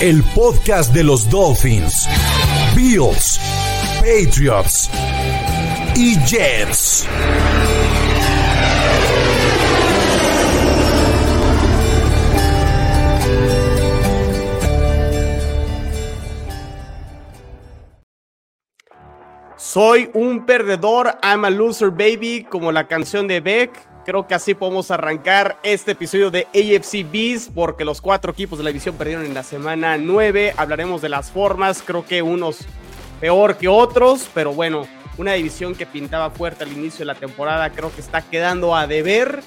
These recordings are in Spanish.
el podcast de los Dolphins, Bills, Patriots y Jets. Soy un perdedor, I'm a loser baby, como la canción de Beck. Creo que así podemos arrancar este episodio de AFC Beast porque los cuatro equipos de la división perdieron en la semana 9. Hablaremos de las formas, creo que unos peor que otros, pero bueno, una división que pintaba fuerte al inicio de la temporada creo que está quedando a deber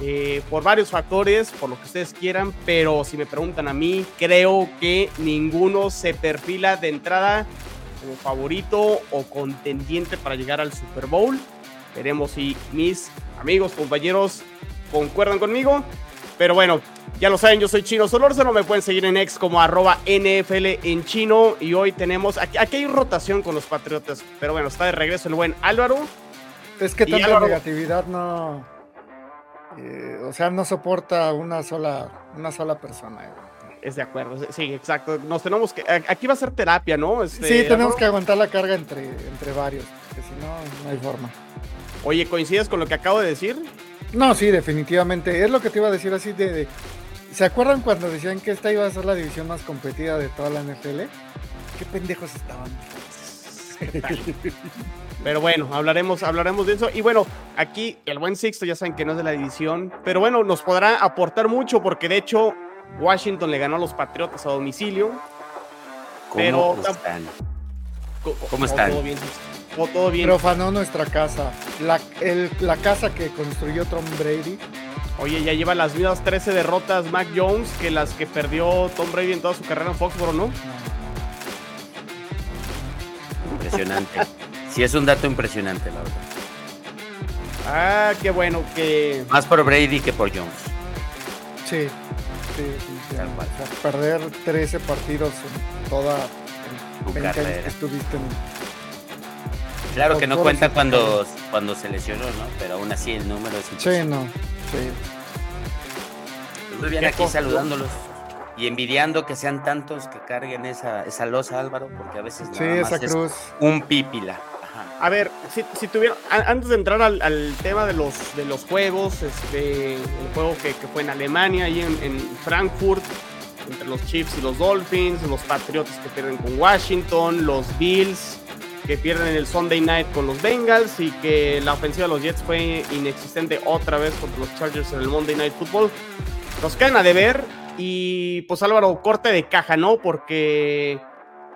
eh, por varios factores, por lo que ustedes quieran, pero si me preguntan a mí, creo que ninguno se perfila de entrada como favorito o contendiente para llegar al Super Bowl. Veremos si mis amigos, compañeros concuerdan conmigo. Pero bueno, ya lo saben, yo soy Chino Solórzano, me pueden seguir en X como arroba NFL en chino. Y hoy tenemos, aquí, hay rotación con los Patriotas, pero bueno, está de regreso el buen Álvaro. Es que tanta negatividad no, eh, o sea, no soporta una sola, una sola persona. Eh. Es de acuerdo, sí, exacto. Nos tenemos que, aquí va a ser terapia, ¿no? Este, sí, tenemos que aguantar la carga entre, entre varios, porque si no, no hay forma. Oye, ¿coincides con lo que acabo de decir? No, sí, definitivamente. Es lo que te iba a decir así de, ¿Se acuerdan cuando decían que esta iba a ser la división más competida de toda la NFL? Qué pendejos estaban. Pero bueno, hablaremos, hablaremos de eso. Y bueno, aquí el buen Sixto ya saben que no es de la división. Pero bueno, nos podrá aportar mucho porque de hecho Washington le ganó a los Patriotas a domicilio. ¿Cómo pero, están? ¿Cómo, están? Todo bien, todo bien. Profanó nuestra casa. La, la casa que construyó Tom Brady. Oye, ya lleva las mismas 13 derrotas Mac Jones que las que perdió Tom Brady en toda su carrera en Foxborough, ¿no? Impresionante. sí, es un dato impresionante, la verdad. Ah, qué bueno que. Más por Brady que por Jones. Sí, sí, sí. perder 13 partidos en toda. En 20 años que estuviste en Claro que no cuenta cuando, cuando se lesionó, ¿no? Pero aún así el número es Sí, no. Sí. Muy bien aquí saludándolos y envidiando que sean tantos que carguen esa, esa losa, Álvaro, porque a veces sí, esa cruz. un pípila. A ver, si, si tuvieron, antes de entrar al, tema de los, de los juegos, este, el juego que, fue en Alemania, y en, en Frankfurt, entre los Chiefs y los Dolphins, los Patriotas que pierden con Washington, los Bills, que pierden el Sunday Night con los Bengals y que la ofensiva de los Jets fue inexistente otra vez contra los Chargers en el Monday Night Football. Nos quedan a deber y pues Álvaro, corte de caja, ¿no? Porque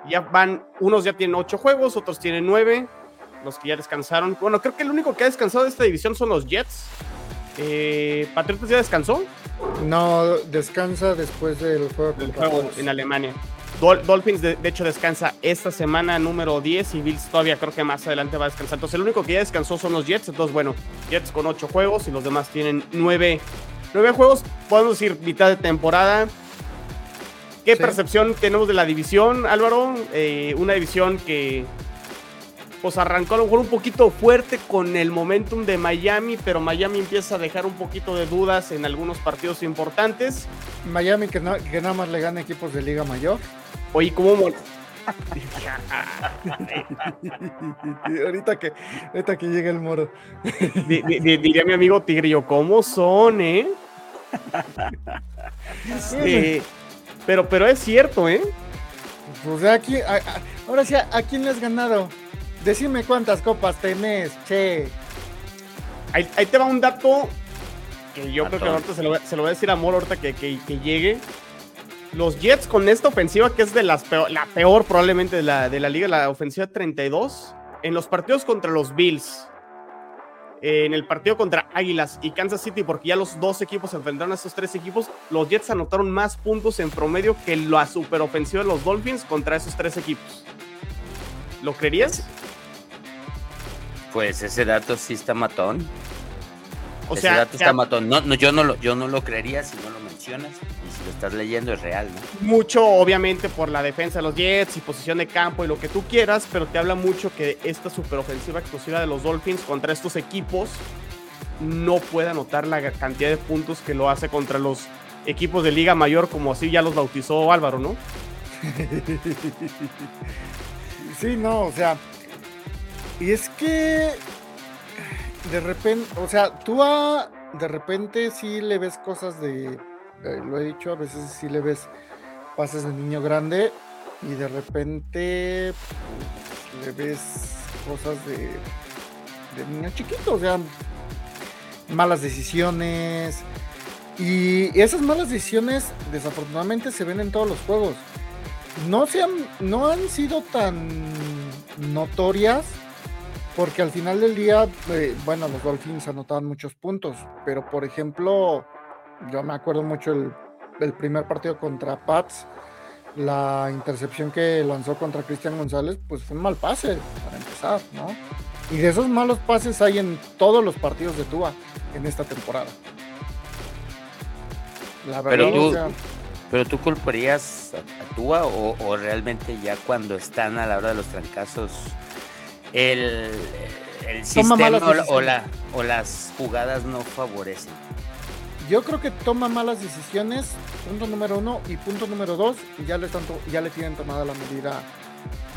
ya van, unos ya tienen ocho juegos, otros tienen nueve, los que ya descansaron. Bueno, creo que el único que ha descansado de esta división son los Jets. Eh, ¿Patriotas ya descansó? No, descansa después del juego, del juego en Alemania. Dolphins, de, hecho, descansa esta semana número 10 y Bills todavía creo que más adelante va a descansar. Entonces, el único que ya descansó son los Jets. Entonces, bueno, Jets con 8 juegos y los demás tienen 9, juegos. Podemos decir mitad de temporada. ¿Qué percepción tenemos de la división, Álvaro? Eh, una división que pues arrancó a lo mejor un poquito fuerte con el momentum de Miami, pero Miami empieza a dejar un poquito de dudas en algunos partidos importantes. Miami que, que nada más le gana equipos de Liga Mayor. Oye, ¿cómo ahorita que ahorita que llegue el moro. diría mi amigo Tigrillo, ¿cómo son, eh? Pero, pero es cierto, ¿eh? Pues aquí, ahora sí, ¿a quién le has ganado? Decime cuántas copas tenés, che. Ahí, te va un dato que yo creo que ahorita se lo, voy a decir a Moro ahorita que, que, llegue. Los Jets con esta ofensiva, que es de las la peor probablemente de la, de la liga, la ofensiva 32, en los partidos contra los Bills, en el partido contra Águilas y Kansas City, porque ya los dos equipos se enfrentaron a estos tres equipos, los Jets anotaron más puntos en promedio que la superofensiva de los Dolphins contra esos tres equipos. ¿Lo creerías? Pues ese dato sí está matón. O ese sea, dato está matón. No, no, yo, no lo, yo no lo creería si no lo mencionas lo estás leyendo es real, ¿no? Mucho, obviamente, por la defensa de los Jets y posición de campo y lo que tú quieras, pero te habla mucho que esta superofensiva exclusiva de los Dolphins contra estos equipos no puede anotar la cantidad de puntos que lo hace contra los equipos de Liga Mayor, como así ya los bautizó Álvaro, ¿no? sí, no, o sea, y es que de repente, o sea, tú a, de repente sí le ves cosas de, eh, lo he dicho, a veces sí le ves pases de niño grande y de repente pues, le ves cosas de, de niño chiquito, o sea, malas decisiones. Y esas malas decisiones desafortunadamente se ven en todos los juegos. No, se han, no han sido tan notorias porque al final del día, eh, bueno, los Dolphins anotaban muchos puntos, pero por ejemplo, yo me acuerdo mucho el, primer partido contra Pats, la intercepción que lanzó contra Cristian González, pues fue un mal pase para empezar, ¿no? Y de esos malos pases hay en todos los partidos de Tua en esta temporada. La verdad, pero tú, pero tú culparías a, Tua o, o, realmente ya cuando están a la hora de los trancazos el, sistema o, o las jugadas no favorecen. Yo creo que toma malas decisiones, punto número uno, y punto número dos, ya le, tanto, ya le tienen tomada la medida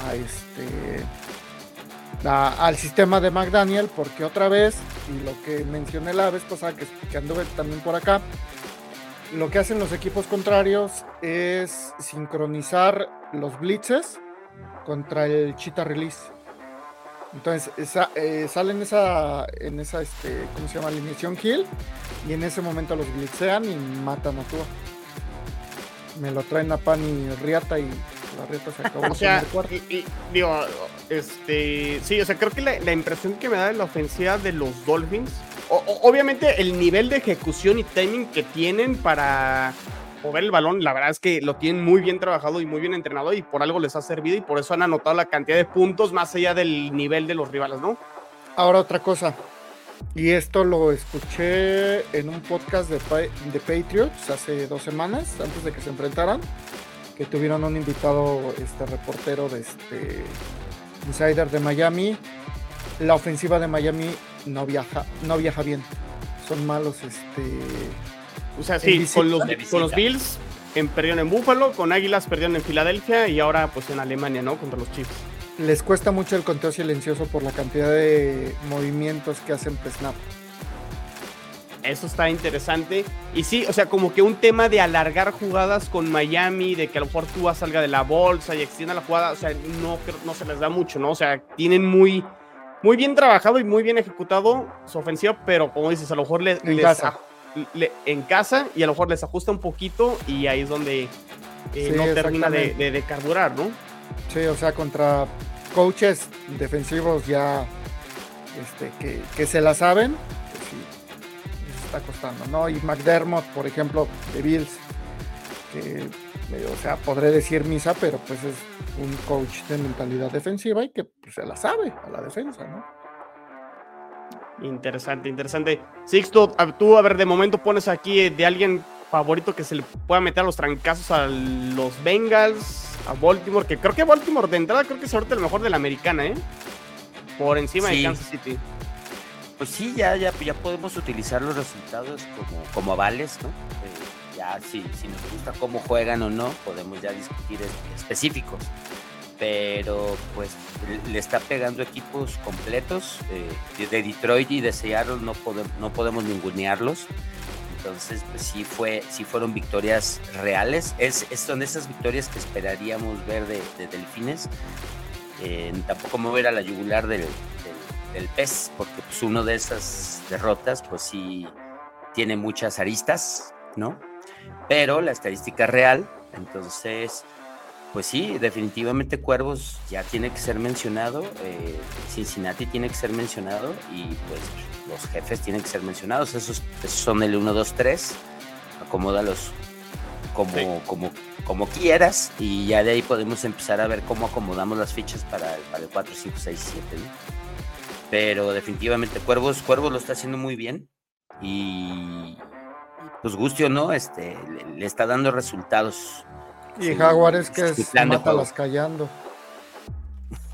a este al sistema de McDaniel, porque otra vez, y lo que mencioné la vez pasada que, que anduve también por acá, lo que hacen los equipos contrarios es sincronizar los blitzes contra el cheetah release. Entonces esa, eh, sale en esa, en esa este, ¿cómo se llama? Alineación kill y en ese momento los glitzean y matan a Tua. Me lo traen a Pan y Riata y la Riata se acabó. o sea, y, digo, este, sí, o sea, creo que la, impresión que me da de la ofensiva de los Dolphins, obviamente el nivel de ejecución y timing que tienen para mover el balón, la verdad es que lo tienen muy bien trabajado y muy bien entrenado y por algo les ha servido y por eso han anotado la cantidad de puntos más allá del nivel de los rivales, ¿no? Ahora otra cosa, y esto lo escuché en un podcast de, de Patriots hace dos semanas, antes de que se enfrentaran, que tuvieron un invitado, este reportero de este Insider de Miami. La ofensiva de Miami no viaja, no viaja bien. Son malos, este o sea, sí, con los, con los Bills en, perdieron en Buffalo, con Águilas perdieron en Filadelfia y ahora pues en Alemania, ¿no? Contra los Chiefs. Les cuesta mucho el conteo silencioso por la cantidad de movimientos que hacen snap. Eso está interesante. Y sí, o sea, como que un tema de alargar jugadas con Miami, de que a lo mejor tú salga de la bolsa y extienda la jugada, o sea, no, no se les da mucho, ¿no? O sea, tienen muy, muy bien trabajado y muy bien ejecutado su ofensiva, pero como dices, a lo mejor les, les, en casa y a lo mejor les ajusta un poquito y ahí es donde eh, no termina de, carburar, ¿no? Sí, o sea, contra coaches defensivos ya este, que, se la saben, pues sí, les está costando, ¿no? Y McDermott, por ejemplo, de Bills, que, o sea, podré decir misa, pero pues es un coach de mentalidad defensiva y que pues, se la sabe a la defensa, ¿no? Interesante, interesante. Sixto, tú, a ver, de momento pones aquí de alguien favorito que se le pueda meter a los trancazos a los Bengals, a Baltimore, que creo que Baltimore de entrada creo que es ahorita el mejor de la americana, ¿eh? Por encima de Kansas City. Pues sí, ya, ya, ya podemos utilizar los resultados como, como avales, ¿no? Eh, ya si, si nos gusta cómo juegan o no, podemos ya discutir específicos pero pues le está pegando equipos completos. Eh, de Detroit y de Seattle no, podemos, no podemos ningunearlos. Entonces, pues sí, fue, sí fueron victorias reales. Es, son esas victorias que esperaríamos ver de, Delfines. Eh, tampoco mover a la yugular del, del, pez, porque pues uno de esas derrotas, pues sí tiene muchas aristas, ¿no? Pero la estadística real, entonces pues sí, definitivamente Cuervos ya tiene que ser mencionado, eh, Cincinnati tiene que ser mencionado y pues los jefes tienen que ser mencionados. Esos, son el 1, 2, 3. Acomódalos como, como, como quieras y ya de ahí podemos empezar a ver cómo acomodamos las fichas para, el 4, 5, 6, 7. Pero definitivamente Cuervos, Cuervos lo está haciendo muy bien y pues Gustio, ¿no? Este, le, está dando resultados. Y Jaguares que es las callando.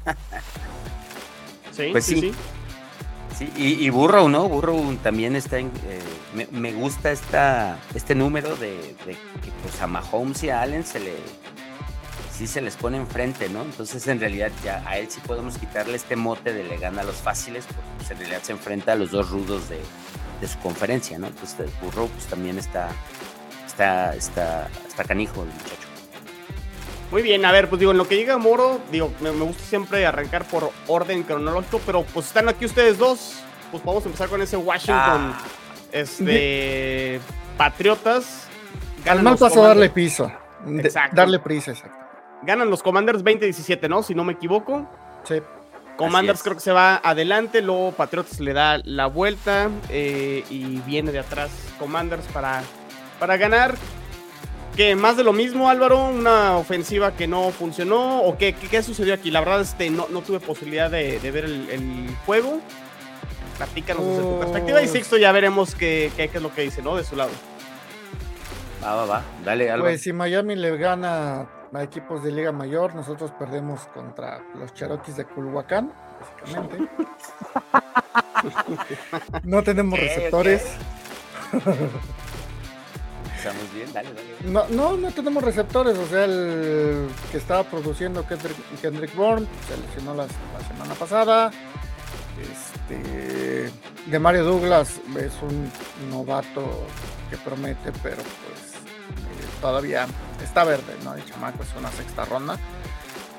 sí, pues sí, sí. Sí, y, Burrow, ¿no? Burrow también está en. Eh, me, gusta esta, este número de, que pues a Mahomes y a Allen se le. Sí se les pone enfrente, ¿no? Entonces, en realidad, ya a él sí podemos quitarle este mote de le gana a los fáciles, porque pues, en realidad se enfrenta a los dos rudos de, su conferencia, ¿no? Entonces, Burrow, pues también está. Está, está, está canijo el muchacho. Muy bien, a ver, pues digo, en lo que llega Moro, digo, me, gusta siempre arrancar por orden cronológico, pero pues están aquí ustedes dos, pues vamos a empezar con ese Washington, ah. este, Patriotas. Al mal paso darle piso, exacto. darle prisa, exacto. Ganan los Commanders 20-17, ¿no? Si no me equivoco. Sí. Commanders creo que se va adelante, luego Patriotas le da la vuelta eh, y viene de atrás Commanders para, para ganar. ¿Qué? ¿Más de lo mismo, Álvaro? ¿Una ofensiva que no funcionó? ¿O qué, qué, sucedió aquí? La verdad, este, no, no tuve posibilidad de, ver el, juego. Platícanos desde tu perspectiva. Y Sixto ya veremos qué, qué, es lo que dice, ¿no? De su lado. Va, va, va. Dale, Álvaro. Pues si Miami le gana a equipos de Liga Mayor, nosotros perdemos contra los Cherokees de Culhuacán, básicamente. no tenemos receptores. No, no, tenemos receptores, o sea, el que estaba produciendo Kendrick, Kendrick Bourne se lesionó la, semana pasada. Este, de Mario Douglas es un novato que promete, pero pues eh, todavía está verde, ¿no? El chamaco es una sexta ronda.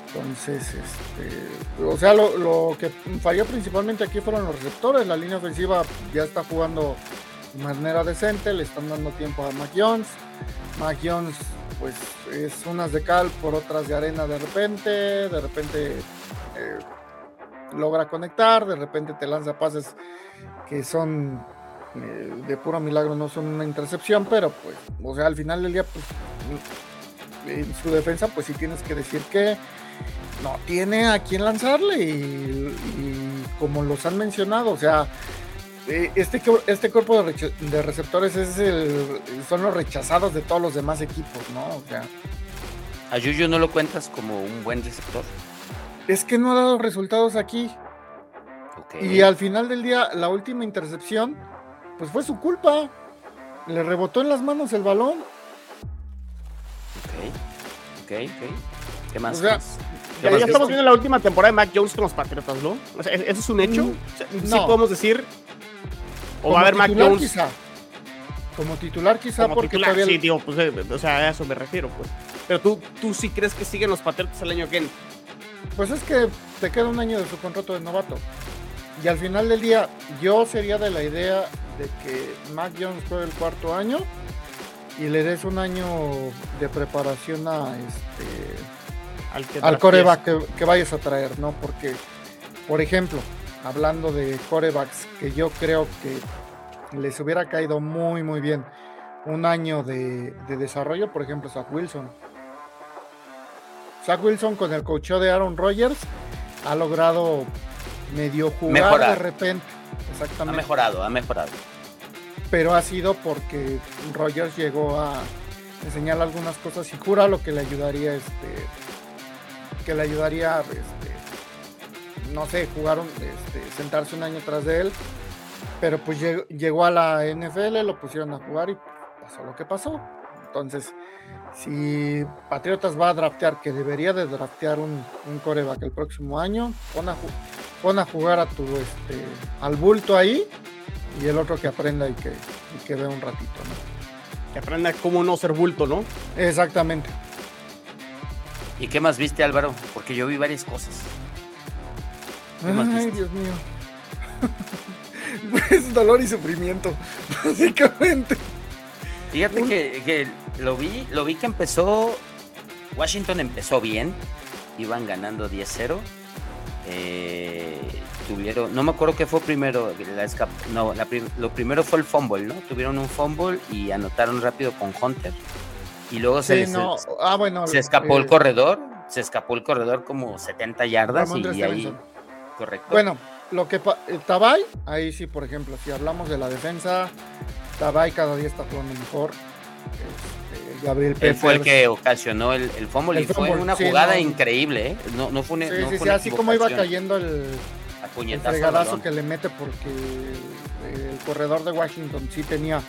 Entonces, este, o sea, lo, lo, que falló principalmente aquí fueron los receptores. La línea ofensiva ya está jugando manera decente, le están dando tiempo a Mac Jones. Pues es unas de cal por otras de arena de repente, de repente eh, logra conectar, de repente te lanza pases que son eh, de puro milagro, no son una intercepción, pero pues, o sea, al final del día, pues en su defensa, pues sí tienes que decir que no tiene a quién lanzarle y, como los han mencionado, o sea, este, este cuerpo de, receptores es el, son los rechazados de todos los demás equipos, ¿no? O sea, ¿A Yuyu no lo cuentas como un buen receptor? Es que no ha dado resultados aquí. Y al final del día, la última intercepción, pues fue su culpa. Le rebotó en las manos el balón. Ok, ok, ok. ¿Qué más? ya, estamos viendo la última temporada de Mac Jones con los Patriotas, ¿no? O sea, ¿Eso es un hecho? Mm, sí podemos decir o va a haber Mac Jones. Quizá. Como titular, quizá, Como porque titular, Sí, tío, pues, eh, o sea, a eso me refiero, pues. Pero tú, tú sí crees que siguen los Patriotas el año que viene. Pues es que te queda un año de su contrato de novato. Y al final del día, yo sería de la idea de que Mac Jones juegue el cuarto año y le des un año de preparación a este al, coreback que, que, vayas a traer, ¿no? Porque, por ejemplo, hablando de corebacks que yo creo que les hubiera caído muy, muy bien un año de, desarrollo, por ejemplo, Zach Wilson. Zach Wilson con el cocheo de Aaron Rodgers ha logrado medio jugar de repente. Exactamente. Ha mejorado, ha mejorado. Pero ha sido porque Rodgers llegó a enseñar algunas cosas y jura lo que le ayudaría este que le ayudaría este, no sé, jugaron, este, sentarse un año tras de él, pero pues llegó, a la NFL, lo pusieron a jugar y pasó lo que pasó. Entonces, si Patriotas va a draftear, que debería de draftear un, un coreback el próximo año, pon a, pon a jugar a tu, este, al bulto ahí y el otro que aprenda y que, y que vea un ratito, ¿no? Que aprenda cómo no ser bulto, ¿no? Exactamente. ¿Y qué más viste, Álvaro? Porque yo vi varias cosas. Ay, Dios mío. es dolor y sufrimiento, básicamente. Fíjate que, lo vi, lo vi que empezó Washington empezó bien, iban ganando 10-0. Eh, tuvieron, no me acuerdo qué fue primero, no, lo primero fue el fumble, ¿no? Tuvieron un fumble y anotaron rápido con Hunter. Y luego se, ah, bueno, se escapó el eh, corredor, se escapó el corredor como 70 yardas y, ahí, correcto. Bueno, lo que eh, Tabay, ahí sí, por ejemplo, si hablamos de la defensa, Tabay cada día está jugando mejor. Este, Gabriel Él fue el que ocasionó el, el fumble y fue una jugada increíble, ¿eh? No, no fue, sí, sí, sí, así como iba cayendo el, el fregadazo que le mete porque el corredor de Washington sí tenía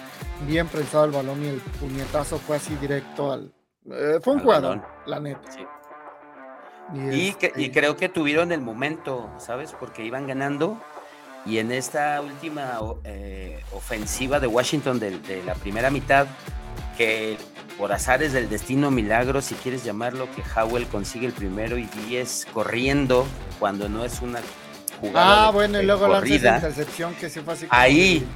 bien prensado el balón y el puñetazo fue así directo al... Eh, fue un jugador, la neta. Sí. Y, este creo que tuvieron el momento, ¿sabes? Porque iban ganando y en esta última eh, ofensiva de Washington de, la primera mitad, que por azares del destino milagro, si quieres llamarlo, que Howell consigue el primero y 10 corriendo cuando no es una jugada. Ah, bueno, y luego la intercepción que se fue así. Ahí,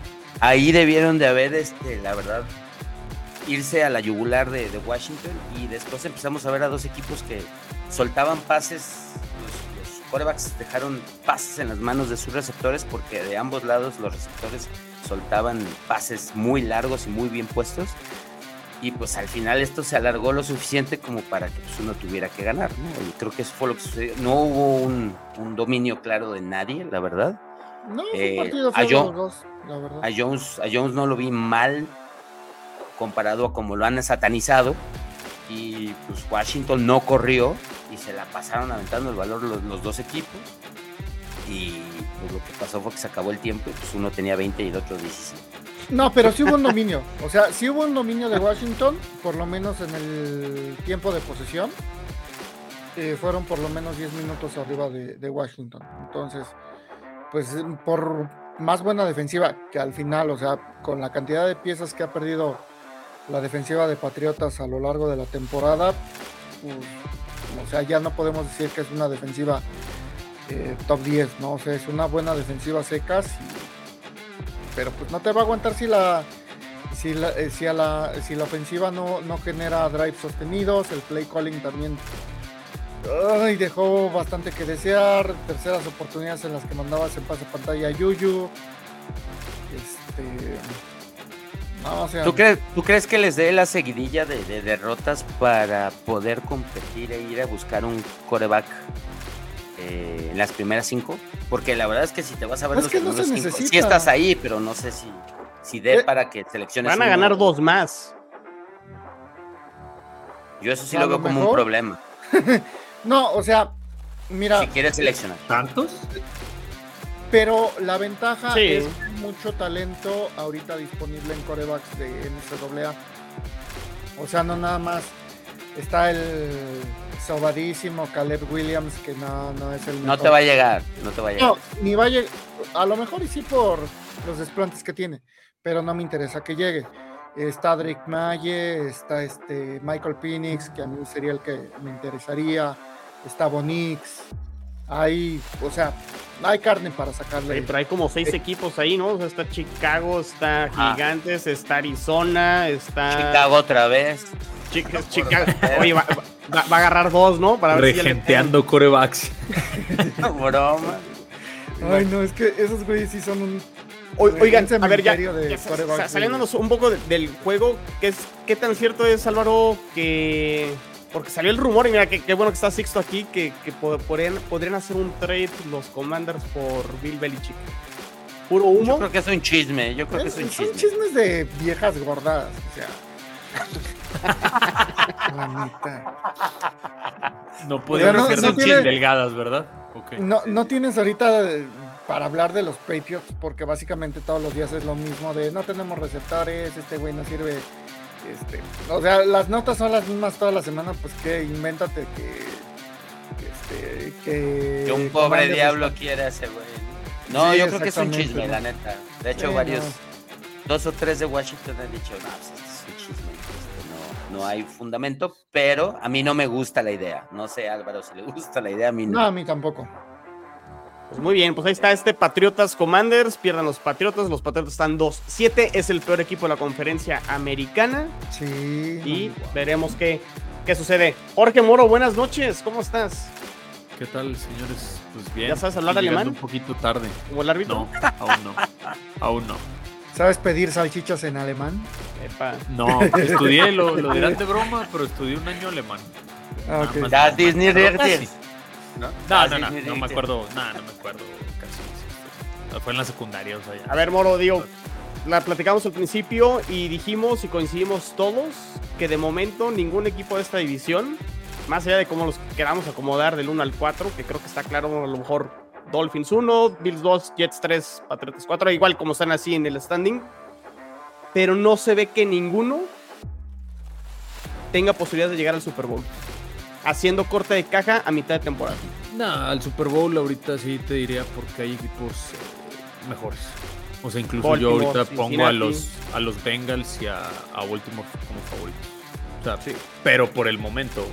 ahí debieron de haber, este, la verdad, irse a la yugular de, Washington y después empezamos a ver a dos equipos que soltaban pases, los, los quarterbacks dejaron pases en las manos de sus receptores porque de ambos lados los receptores soltaban pases muy largos y muy bien puestos y pues al final esto se alargó lo suficiente como para que pues, uno tuviera que ganar, ¿no? Y creo que eso fue lo que sucedió. No hubo un, dominio claro de nadie, la verdad. No, eh, partido a, dos, la verdad. a Jones, a Jones no lo vi mal comparado a como lo han satanizado. Y pues Washington no corrió y se la pasaron aventando el valor los, dos equipos. Y pues, lo que pasó fue que se acabó el tiempo y pues uno tenía 20 y el otro 17. No, pero sí hubo un dominio. O sea, sí hubo un dominio de Washington, por lo menos en el tiempo de posesión. Eh, fueron por lo menos 10 minutos arriba de, Washington. Entonces, pues por más buena defensiva que al final, o sea, con la cantidad de piezas que ha perdido la defensiva de Patriotas a lo largo de la temporada, pues, o sea, ya no podemos decir que es una defensiva eh, top 10, ¿no? O sea, es una buena defensiva secas, pero pues no te va a aguantar si la si la, eh, si la, si la ofensiva no, no genera drives sostenidos, el play calling también ay, dejó bastante que desear, terceras oportunidades en las que mandabas en pase pantalla a Yuyu. Este, ¿Tú, crees, ¿Tú, crees, que les dé la seguidilla de, derrotas para poder competir e ir a buscar un coreback eh, en las primeras cinco? Porque la verdad es que si te vas a ver los primeros cinco, sí estás ahí, pero no sé si, si dé eh, para que selecciones. Van a ganar dos más. Yo eso sí lo veo como un problema. no, o sea, mira. Si quieres seleccionar. ¿Tantos? Pero la ventaja es que hay mucho talento ahorita disponible en corebacks de NCAA. O sea, no nada más está el sobadísimo Caleb Williams, que no, no es el. No te va a llegar, no te va a llegar. No, ni va a llegar. A lo mejor y sí por los desplantes que tiene, pero no me interesa que llegue. Está Drake Maye, está este Michael Phoenix, que a mí sería el que me interesaría. Está Bonix, hay, o sea, hay carne para sacarle. pero hay como seis equipos ahí, ¿no? O sea, está Chicago, está Gigantes, está Arizona, está. Chicago otra vez. Chicago. Oye, va, a agarrar dos, ¿no? Para ver Regenteando corebacks. Broma. Ay, no, es que esos güeyes sí son un. oigan, a ver, ya, saliéndonos un poco del juego, ¿qué, es, ¿qué tan cierto es, Álvaro, que porque salió el rumor, y mira, qué bueno que está Sixto aquí, que, podrían, podrían hacer un trade los Commanders por Bill Belichick. Puro humo. Yo creo que es un chisme, yo creo que es un chisme. Son chismes de viejas gordadas, o sea. La mitad. No pueden ser no, delgadas, ¿verdad? No, no tienes ahorita para hablar de los Patriots, porque básicamente todos los días es lo mismo de no tenemos receptores, este güey no sirve este, o sea, las notas son las mismas toda la semana, pues que invéntate que, este, que, un pobre diablo quiere ese güey. No, yo creo que es un chisme, la neta. De hecho, varios, dos o tres de Washington han dicho, no, pues, este es un chisme, este, no, no hay fundamento, pero a mí no me gusta la idea. No sé, Álvaro, si le gusta la idea, a mí no. No, a mí tampoco. Pues muy bien, pues ahí está este Patriotas Commanders. Pierdan los Patriotas. Los Patriotas están 2-7. Es el peor equipo de la conferencia americana. Sí. Y veremos qué, qué sucede. Jorge Moro, buenas noches, ¿cómo estás? ¿Qué tal, señores? Pues bien. ¿Ya sabes hablar alemán? Un poquito tarde. ¿Como el árbitro? No, aún no. Aún no. ¿Sabes pedir salchichas en alemán? Epa. No, estudié, lo, lo dirán de broma, pero estudié un año alemán. Ah, ok. Das casi. ¿No? No, Das no, no, no me acuerdo, nada, no me acuerdo Fue en la secundaria, o sea, ya. A ver, Moro, digo, la platicamos al principio y dijimos y coincidimos todos que de momento ningún equipo de esta división, más allá de cómo los queramos acomodar del 1 al 4, que creo que está claro, a lo mejor Dolphins 1, Bills 2, Jets 3, Patriotas 4, igual como están así en el standing, pero no se ve que ninguno tenga posibilidades de llegar al Super Bowl, haciendo corte de caja a mitad de temporada. Nah, al Super Bowl ahorita sí te diría porque hay equipos eh, mejores. O sea, incluso Baltimore, yo ahorita pongo a los, a los Bengals y a, a Baltimore como favoritos. O sea, pero por el momento,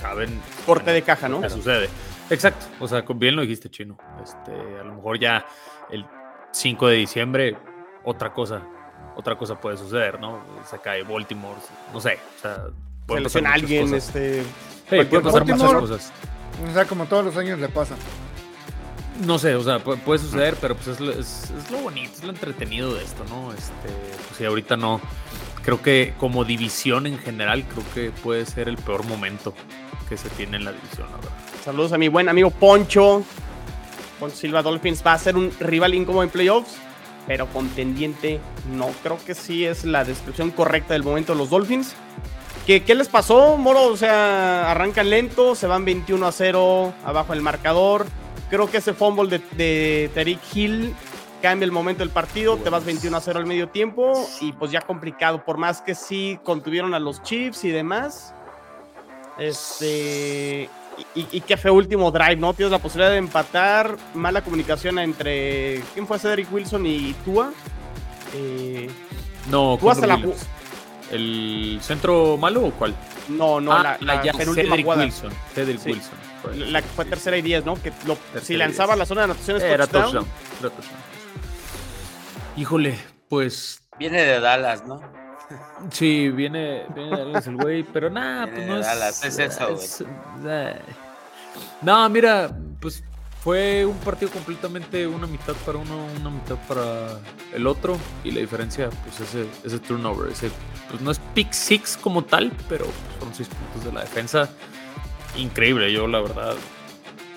¿saben? Corte de caja, ¿no? ¿Qué sucede? Exacto. O sea, bien lo dijiste, Chino. Este, a lo mejor ya el 5 de diciembre, otra cosa, otra cosa puede suceder, ¿no? Se cae Baltimore, no sé. O sea, Se lesiona muchas alguien, cosas. este... Sí, pueden pasar muchas cosas. O sea, como todos los años le pasa. No sé, o sea, pu- puede suceder, pero pues es lo, es- es lo bonito, es lo entretenido de esto, ¿no? Este, pues sí, ahorita no. Creo que como división en general, creo que puede ser el peor momento que se tiene en la división, la verdad. Saludos a mi buen amigo Poncho. Poncho Silva Dolphins va a ser un rival incómodo en playoffs, pero contendiente no. Creo que sí es la descripción correcta del momento de los Dolphins. ¿Qué, qué les pasó, Moro? O sea, arrancan lento, se van 21 a 0 abajo el marcador. Creo que ese fumble de, de Tariq Hill cambia el momento del partido. Te vas 21 a 0 al medio tiempo y pues ya complicado. Por más que sí contuvieron a los Chiefs y demás. Este. Y, y que fue último drive, ¿no? Tienes la posibilidad de empatar. Mala comunicación entre. ¿Quién fue Cedric Wilson y Tua? Eh, No, Tua se la. ¿El centro malo o cuál? no, no, Ah, la, la ya, penúltima Cedric jugada. Wilson. Cedric Sí. Wilson. fue. La que fue tercera y 10, ¿no? Que lo- si lanzaba la zona de anotaciones Era touchdown, touchdown. Era touchdown. Híjole, pues Viene de Dallas, ¿no? Sí, viene, viene de Dallas el güey, pero nada, pues de no es. Dallas, es eso, güey. es- eh. No, mira, fue un partido completamente una mitad para uno, una mitad para el otro, y la diferencia, pues ese, ese turnover, ese, pues no es pick six como tal, pero fueron seis puntos de la defensa. Increíble, yo la verdad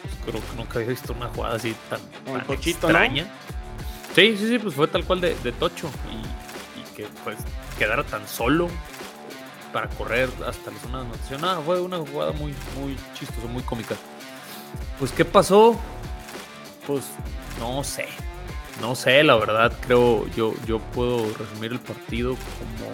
pues, creo que nunca había visto una jugada así tan, tan extraña. Sí, sí, sí, pues fue tal cual de, de Tocho y, y que pues quedara tan solo para correr hasta la zona de anotación. Nada, fue una jugada muy, muy chistosa, muy cómica. Pues, ¿qué pasó? Pues, no sé. No sé, la verdad, creo, yo, yo puedo resumir el partido como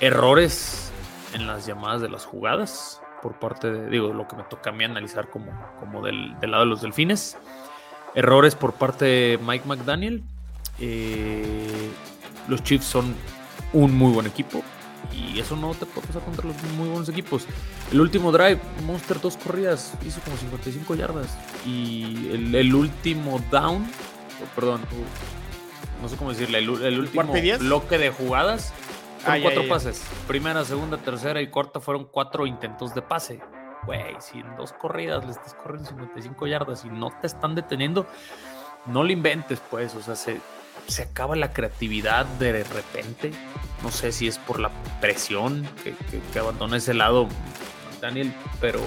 errores en las llamadas de las jugadas por parte de, digo, lo que me toca a mí analizar como, como del, lado de los delfines. Errores por parte de Mike McDaniel. Eh, los Chiefs son un muy buen equipo y eso no te puede pasar contra los muy buenos equipos. El último drive, Monster dos corridas, hizo como 55 yardas y el, el último down, oh, perdón, no sé cómo decirle, el, el último bloque de jugadas fueron ya, cuatro ya. pases. Primera, segunda, tercera y cuarta fueron cuatro intentos de pase. Güey, si en dos corridas le estás corriendo 55 yardas y no te están deteniendo, no lo inventes, pues. O sea, se, se acaba la creatividad de repente. No sé si es por la presión que, que, abandona ese lado Daniel, pero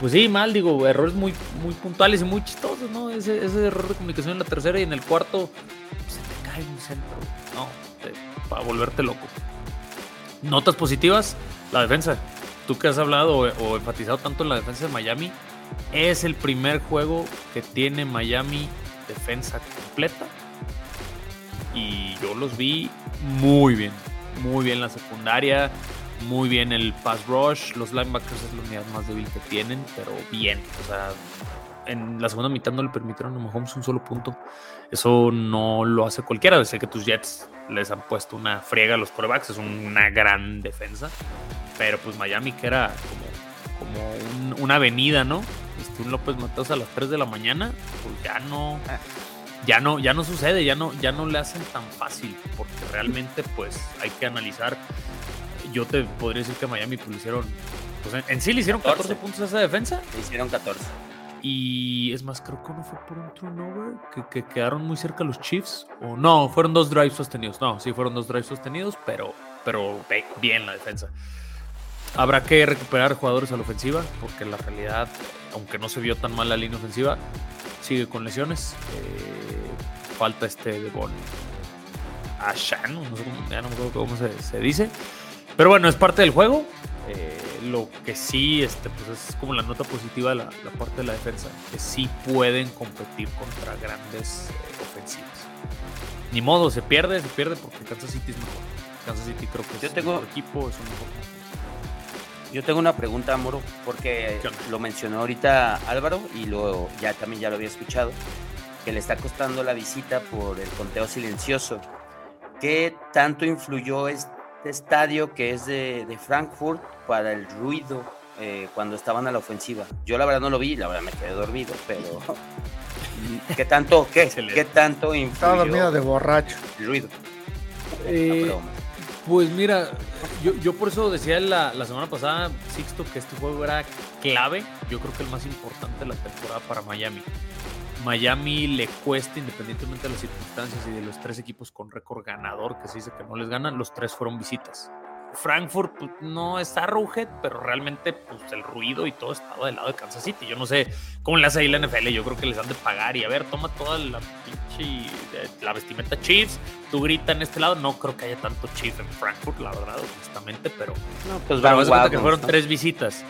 pues sí, mal, digo, errores muy, muy puntuales y muy chistosos, ¿no? Ese, ese error de comunicación en la tercera y en el cuarto se te cae un centro, ¿no? Te- para volverte loco. Notas positivas, la defensa. Tú que has hablado o, o enfatizado tanto en la defensa de Miami, es el primer juego que tiene Miami defensa completa. Y yo los vi muy bien, muy bien la secundaria, muy bien el pass rush. Los linebackers es la unidad más débil que tienen, pero bien. O sea, en la segunda mitad no le permitieron a Mahomes un solo punto. Eso no lo hace cualquiera. Sé que tus Jets les han puesto una friega a los corebacks, es una gran defensa. Pero pues Miami, que era como, como un- una avenida, ¿no? Este, un López Mateos a las 3 de la mañana, pues ya no. Ya no, ya no sucede, ya no, ya no le hacen tan fácil, porque realmente pues hay que analizar yo te podría decir que Miami pues, le hicieron. Pues en, en sí le hicieron 14, 14 puntos a esa defensa. Le hicieron 14. Y es más, creo que no fue por un turnover, que, que quedaron muy cerca los Chiefs. O no, fueron dos drives sostenidos. No, sí, fueron dos drives sostenidos, pero, pero bien la defensa. Habrá que recuperar jugadores a la ofensiva, porque la realidad, aunque no se vio tan mal la línea ofensiva, sigue con lesiones. Eh, falta este de Bon Ashan, no sé cómo, ya no me acuerdo cómo se, se dice. Pero bueno, es parte del juego. Eh, lo que sí, este, pues es como la nota positiva de la, la parte de la defensa, que sí pueden competir contra grandes eh, ofensivas. Ni modo, se pierde, se pierde porque Kansas City es mejor. Kansas City creo que Yo es tengo- un mejor equipo, es un mejor Yo tengo una pregunta, Moro, porque lo mencionó ahorita Álvaro y lo, ya también ya lo había escuchado, que le está costando la visita por el conteo silencioso. ¿Qué tanto influyó este estadio que es de, de Frankfurt para el ruido eh, cuando estaban a la ofensiva? Yo la verdad no lo vi, la verdad me quedé dormido, pero ¿qué tanto, qué, qué tanto Estaba dormido influyó de borracho. el ruido? Eh. Pues mira, yo, yo por eso decía la, la semana pasada, Sixto, que este juego era clave. Yo creo que el más importante de la temporada para Miami. Miami le cuesta, independientemente de las circunstancias y de los tres equipos con récord ganador, que se dice que no les ganan, los tres fueron visitas. Frankfurt pues, no es Arrowhead, pero realmente pues, el ruido y todo estaba del lado de Kansas City. Yo no sé cómo le hace ahí la NFL. Yo creo que les han de pagar y a ver, toma toda la pinche eh, la vestimenta Chiefs, tú grita en este lado. No creo que haya tanto Chief en Frankfurt, la verdad, honestamente, pero, No, pues pero cuenta que fueron ¿no? tres visitas.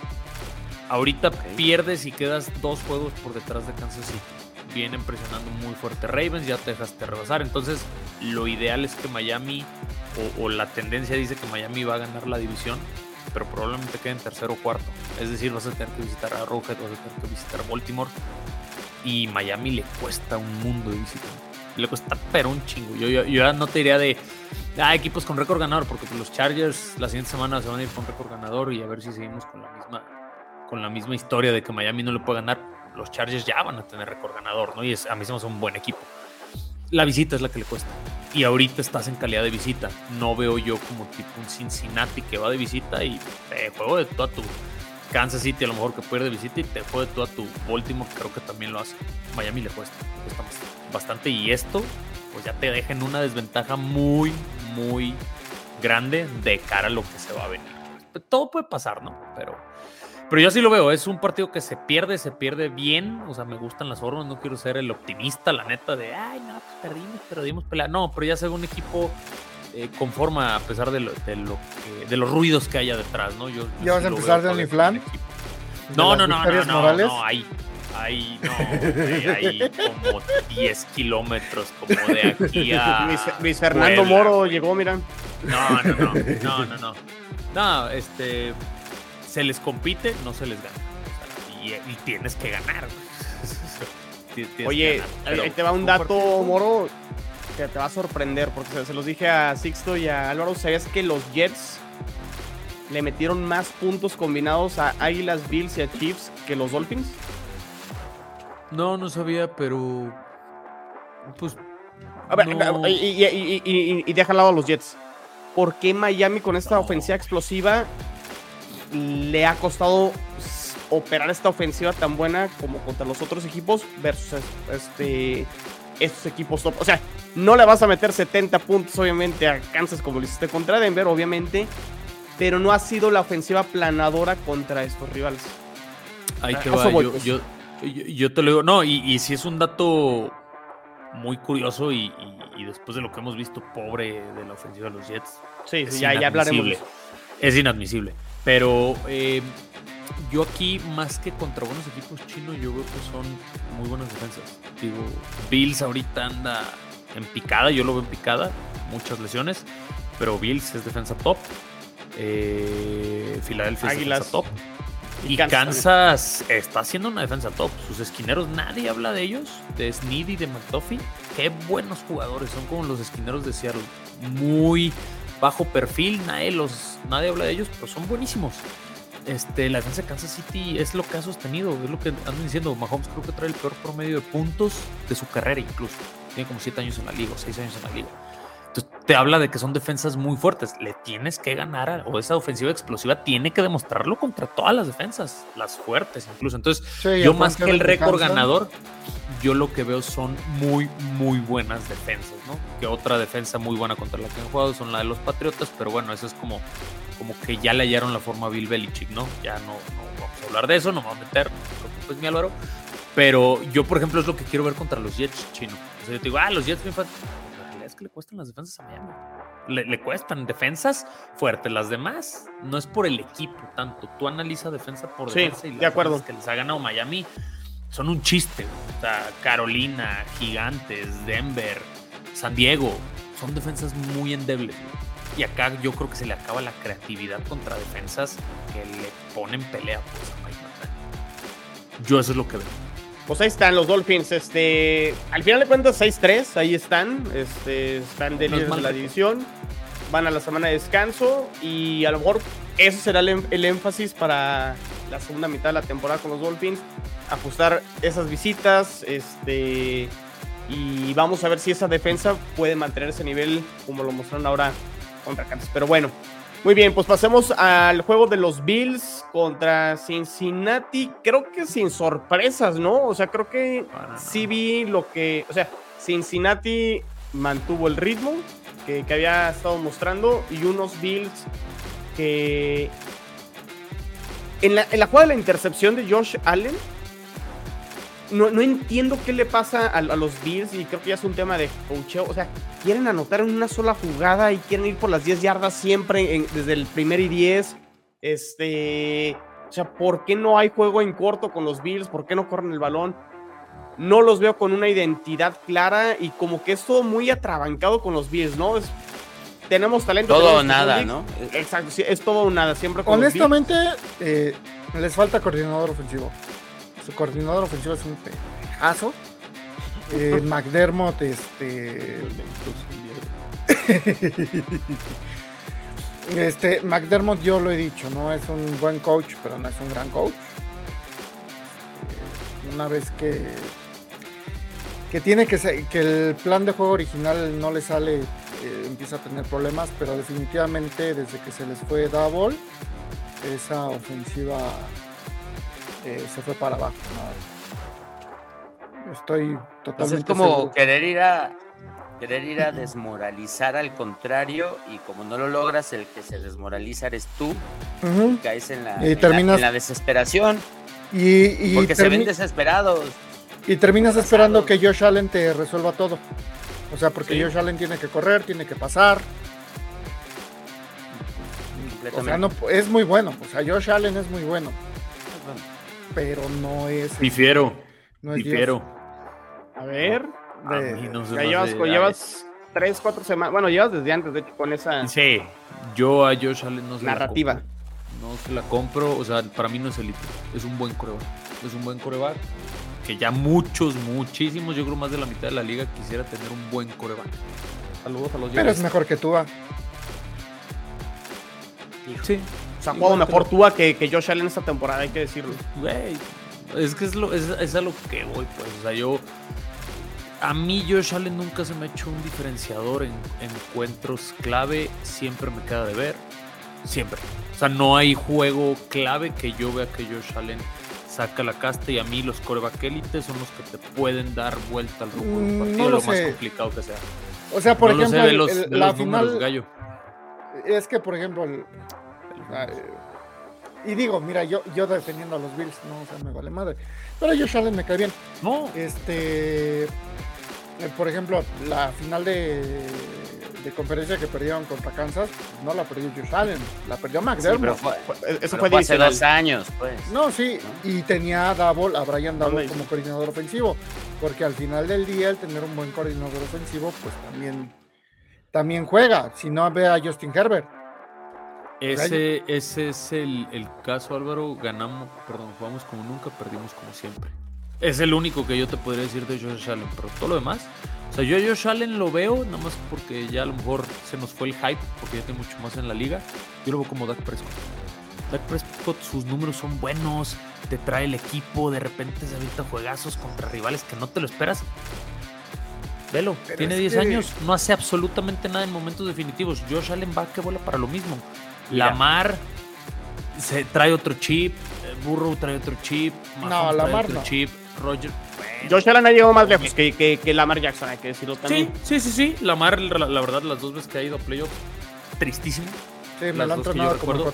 Ahorita pierdes y quedas dos juegos por detrás de Kansas City. Vienen presionando muy fuerte Ravens, ya te dejaste rebasar. Entonces, lo ideal es que Miami, o, la tendencia dice que Miami va a ganar la división, pero probablemente quede en tercero o cuarto. Es decir, vas a tener que visitar a Rocket, vas a tener que visitar Baltimore. Y Miami le cuesta un mundo de visita. Le cuesta, pero un chingo. Yo, yo, yo ya no te diría de ah, equipos con récord ganador, porque los Chargers la siguiente semana se van a ir con récord ganador y a ver si seguimos con la misma, con la misma historia de que Miami no le puede ganar. Los Chargers ya van a tener récord ganador, ¿no? Y es, a mí se me hace un buen equipo. La visita es la que le cuesta. Y ahorita estás en calidad de visita. No veo yo como tipo un Cincinnati que va de visita y te juego de toda tu Kansas City, a lo mejor que puede ir de visita y te juego de toda tu Baltimore, creo que también lo hace. Miami le cuesta, cuesta bast- bastante. Y esto, pues ya te deja en una desventaja muy, muy grande de cara a lo que se va a venir. Todo puede pasar, ¿no? Pero, pero yo así lo veo. Es un partido que se pierde, se pierde bien. O sea, me gustan las formas. No quiero ser el optimista, la neta, de ay, no, pues perdimos, pero dimos pelea. No, pero ya se ve un equipo eh, con forma a pesar de, lo, de, lo que- de los ruidos que haya detrás, ¿no? Yo, yo ¿Ya vas sí a empezar veo de. ¿De No, no, no, no, no, Morales? no, hay, hay, no, hay como 10 kilómetros como de aquí a Luis, Luis Fernando Puebla, Moro llegó, mira. No, no, no, no, no, no. No, este, se les compite, no se les gana. O sea, y, y tienes que ganar. Oye, ganar, ahí pero ahí te va un dato, Moro, que te va a sorprender, porque se, se los dije a Sixto y a Álvaro. ¿Sabías que los Jets le metieron más puntos combinados a Águilas, Bills y a Chiefs que los Dolphins? No, no sabía, pero pues A ver, no. y, y, y, y- y deja al lado a los Jets. ¿Por qué Miami con esta No. ofensiva explosiva le ha costado operar esta ofensiva tan buena como contra los otros equipos versus es- este, estos equipos top? O sea, no le vas a meter 70 puntos obviamente a Kansas como lo hiciste contra Denver, obviamente, pero no ha sido la ofensiva planadora contra estos rivales. Ahí te A va, eso voy, yo, pues. yo, yo- yo te lo digo, no, y, y si es un dato muy curioso y, y- y después de lo que hemos visto, pobre de la ofensiva de los Jets, Sí, sí, ya, ya hablaremos. Es inadmisible. Pero eh, yo aquí, más que contra buenos equipos chinos, yo veo que son muy buenas defensas. Digo, Bills ahorita anda en picada, yo lo veo en picada, muchas lesiones, pero Bills es defensa top. Eh, Filadelfia es defensa top. Y Y Kansas está haciendo una defensa top. Sus esquineros, nadie habla de ellos, de Snead y de McDuffie. Qué buenos jugadores, son como los esquineros de Seattle. Muy bajo perfil, nadie, los, nadie habla de ellos, pero son buenísimos. Este, la defensa de Kansas City es lo que ha sostenido, es lo que andan diciendo. Mahomes creo que trae el peor promedio de puntos de su carrera incluso. Tiene como 7 años en la liga, 6 años en la liga. Entonces, te habla de que son defensas muy fuertes. Le tienes que ganar, a- o esa ofensiva explosiva tiene que demostrarlo contra todas las defensas, las fuertes incluso. Entonces, Sí, yo más que el récord ganador, yo lo que veo son muy, muy buenas defensas, ¿no? Que otra defensa muy buena contra la que han jugado son la de los Patriotas, pero bueno, eso es como, como que ya le hallaron la forma a Bill Belichick, ¿no? Ya no, no vamos a hablar de eso, no me voy a meter, no te preocupes, mi Álvaro. Pero yo, por ejemplo, es lo que quiero ver contra los Jets, chino. O sea, yo te digo, ah, los Jets, bien fácil. La realidad es que le cuestan las defensas a Miami. Le, le cuestan defensas fuertes. Las demás no es por el equipo tanto. Tú analiza defensa por Sí, defensa y de las acuerdo. defensas que les ha ganado Miami son un chiste. güey. O sea, Carolina, Gigantes, Denver, San Diego, son defensas muy endebles. Y acá yo creo que se le acaba la creatividad contra defensas que le ponen pelea pues, a Mike McDaniel. Yo eso es lo que veo. Pues ahí están los Dolphins. Este, al final de cuentas, 6-3. Ahí están. Este, están de No líderes de la división. Van a la semana de descanso. Y a lo mejor ese será el, em- el énfasis para la segunda mitad de la temporada con los Dolphins. Ajustar esas visitas. Este. Y vamos a ver si esa defensa puede mantener ese nivel como lo mostraron ahora contra Kansas. Pero bueno, muy bien, pues pasemos al juego de los Bills contra Cincinnati. Creo que sin sorpresas, ¿no? O sea, creo que sí vi lo que. O sea, Cincinnati mantuvo el ritmo que, que había estado mostrando y unos Bills que. En la, en la jugada de la intercepción de Josh Allen, no, no entiendo qué le pasa a, a los Bills y creo que ya es un tema de coacheo. O sea, quieren anotar en una sola jugada y quieren ir por las 10 yardas siempre desde el primer y 10. Este. O sea, ¿por qué no hay juego en corto con los Bills? ¿Por qué no corren el balón? No los veo con una identidad clara y como que es todo muy atrabancado con los Bills, ¿no? Es- tenemos talento. Todo o nada, ¿no? Diggs. Exacto, sí, es todo o nada, siempre con. Honestamente, eh, les falta coordinador ofensivo. Su coordinador ofensivo es un pedazo. Eh, McDermott, este. Este, McDermott, yo lo he dicho, no es un buen coach, pero no es un gran coach. Eh, Una vez que, que tiene que ser, que el plan de juego original no le sale, eh, empieza a tener problemas, pero definitivamente desde que se les fue Double, esa ofensiva eh, se fue para abajo. ¿no? Estoy Pues totalmente es como seguro. querer ir a querer ir a desmoralizar al contrario y como no lo logras el que se desmoraliza eres tú Ujú. caes en la, Y en la- terminas- en la desesperación Y, y porque se ven desesperados Y terminas esperando que Josh Allen te resuelva todo. O sea, porque Sí. Josh Allen tiene que correr, tiene que pasar. O sea, no, es muy bueno. O sea, Josh Allen es muy bueno. Pero no es. Difiero, no es Dios. difiero. A ver, De- mí no se ya llevas, hace- llevas 3, 4 semanas. Bueno, llevas desde antes, de hecho, con esa Sí, yo a Josh Allen no se narrativa. La compro. no se la compro, o sea, para mí no es elite. Es un buen coreback. Es un buen coreback. Que ya muchos, muchísimos, yo creo más de la mitad de la liga quisiera tener un buen coreback. Saludos a los Pero es mejor que tú. ah. Sí. O sea, ha jugado mejor pero- Tua que, que Josh Allen esta temporada, hay que decirlo. Güey, es que es, lo, es, es a lo que voy, pues. O sea, yo. A mí, Josh Allen nunca se me ha hecho un diferenciador en encuentros clave. Siempre me queda de ver. Siempre. O sea, no hay juego clave que yo vea que Josh Allen saca la casta y a mí los coreback élites son los que te pueden dar vuelta al rumbo de Mm, no partido, lo lo, más complicado que sea. O sea, por no ejemplo, sé, el- los, el- la los final. gallo. Es que, por ejemplo, el- y digo, mira, yo, yo defendiendo a los Bills, no, o sea, me vale madre. Pero Josh Allen me cae bien. No, Este, eh, por ejemplo, la final de, de conferencia que perdieron contra Kansas, no la perdió Josh Allen, la perdió Sí, McDermott. pero fue, Eso pero fue fue hace dos años pues no, sí, y tenía a Double, a Brian Double como coordinador ofensivo, porque al final del día el tener un buen coordinador ofensivo, pues también, también juega. Si no, ve a Justin Herbert. Ese, ese es el, el caso, Álvaro. Ganamos, perdón, jugamos como nunca, perdimos como siempre. Es el único que yo te podría decir de Josh Allen, pero todo lo demás. O sea, yo a Josh Allen lo veo, nada más porque ya a lo mejor se nos fue el hype, porque ya tiene mucho más en la liga. Yo lo veo como Dak Prescott. Dak Prescott, sus números son buenos, te trae el equipo, de repente se avienta juegazos contra rivales que no te lo esperas. Velo, Pero tiene es 10 que- años, no hace absolutamente nada en momentos definitivos. Josh Allen va que bola para lo mismo. Mira. Lamar se trae otro chip, eh, Burrow trae otro chip, No, Mahomes trae otro no. chip, Roger. Josh Allen ha llegado más lejos que, que, que Lamar Jackson, hay que decirlo Sí, también. sí, sí, sí. Lamar, la, la verdad, las dos veces que ha ido a playoffs, tristísimo. Sí, me Las lo han yo como recuerdo.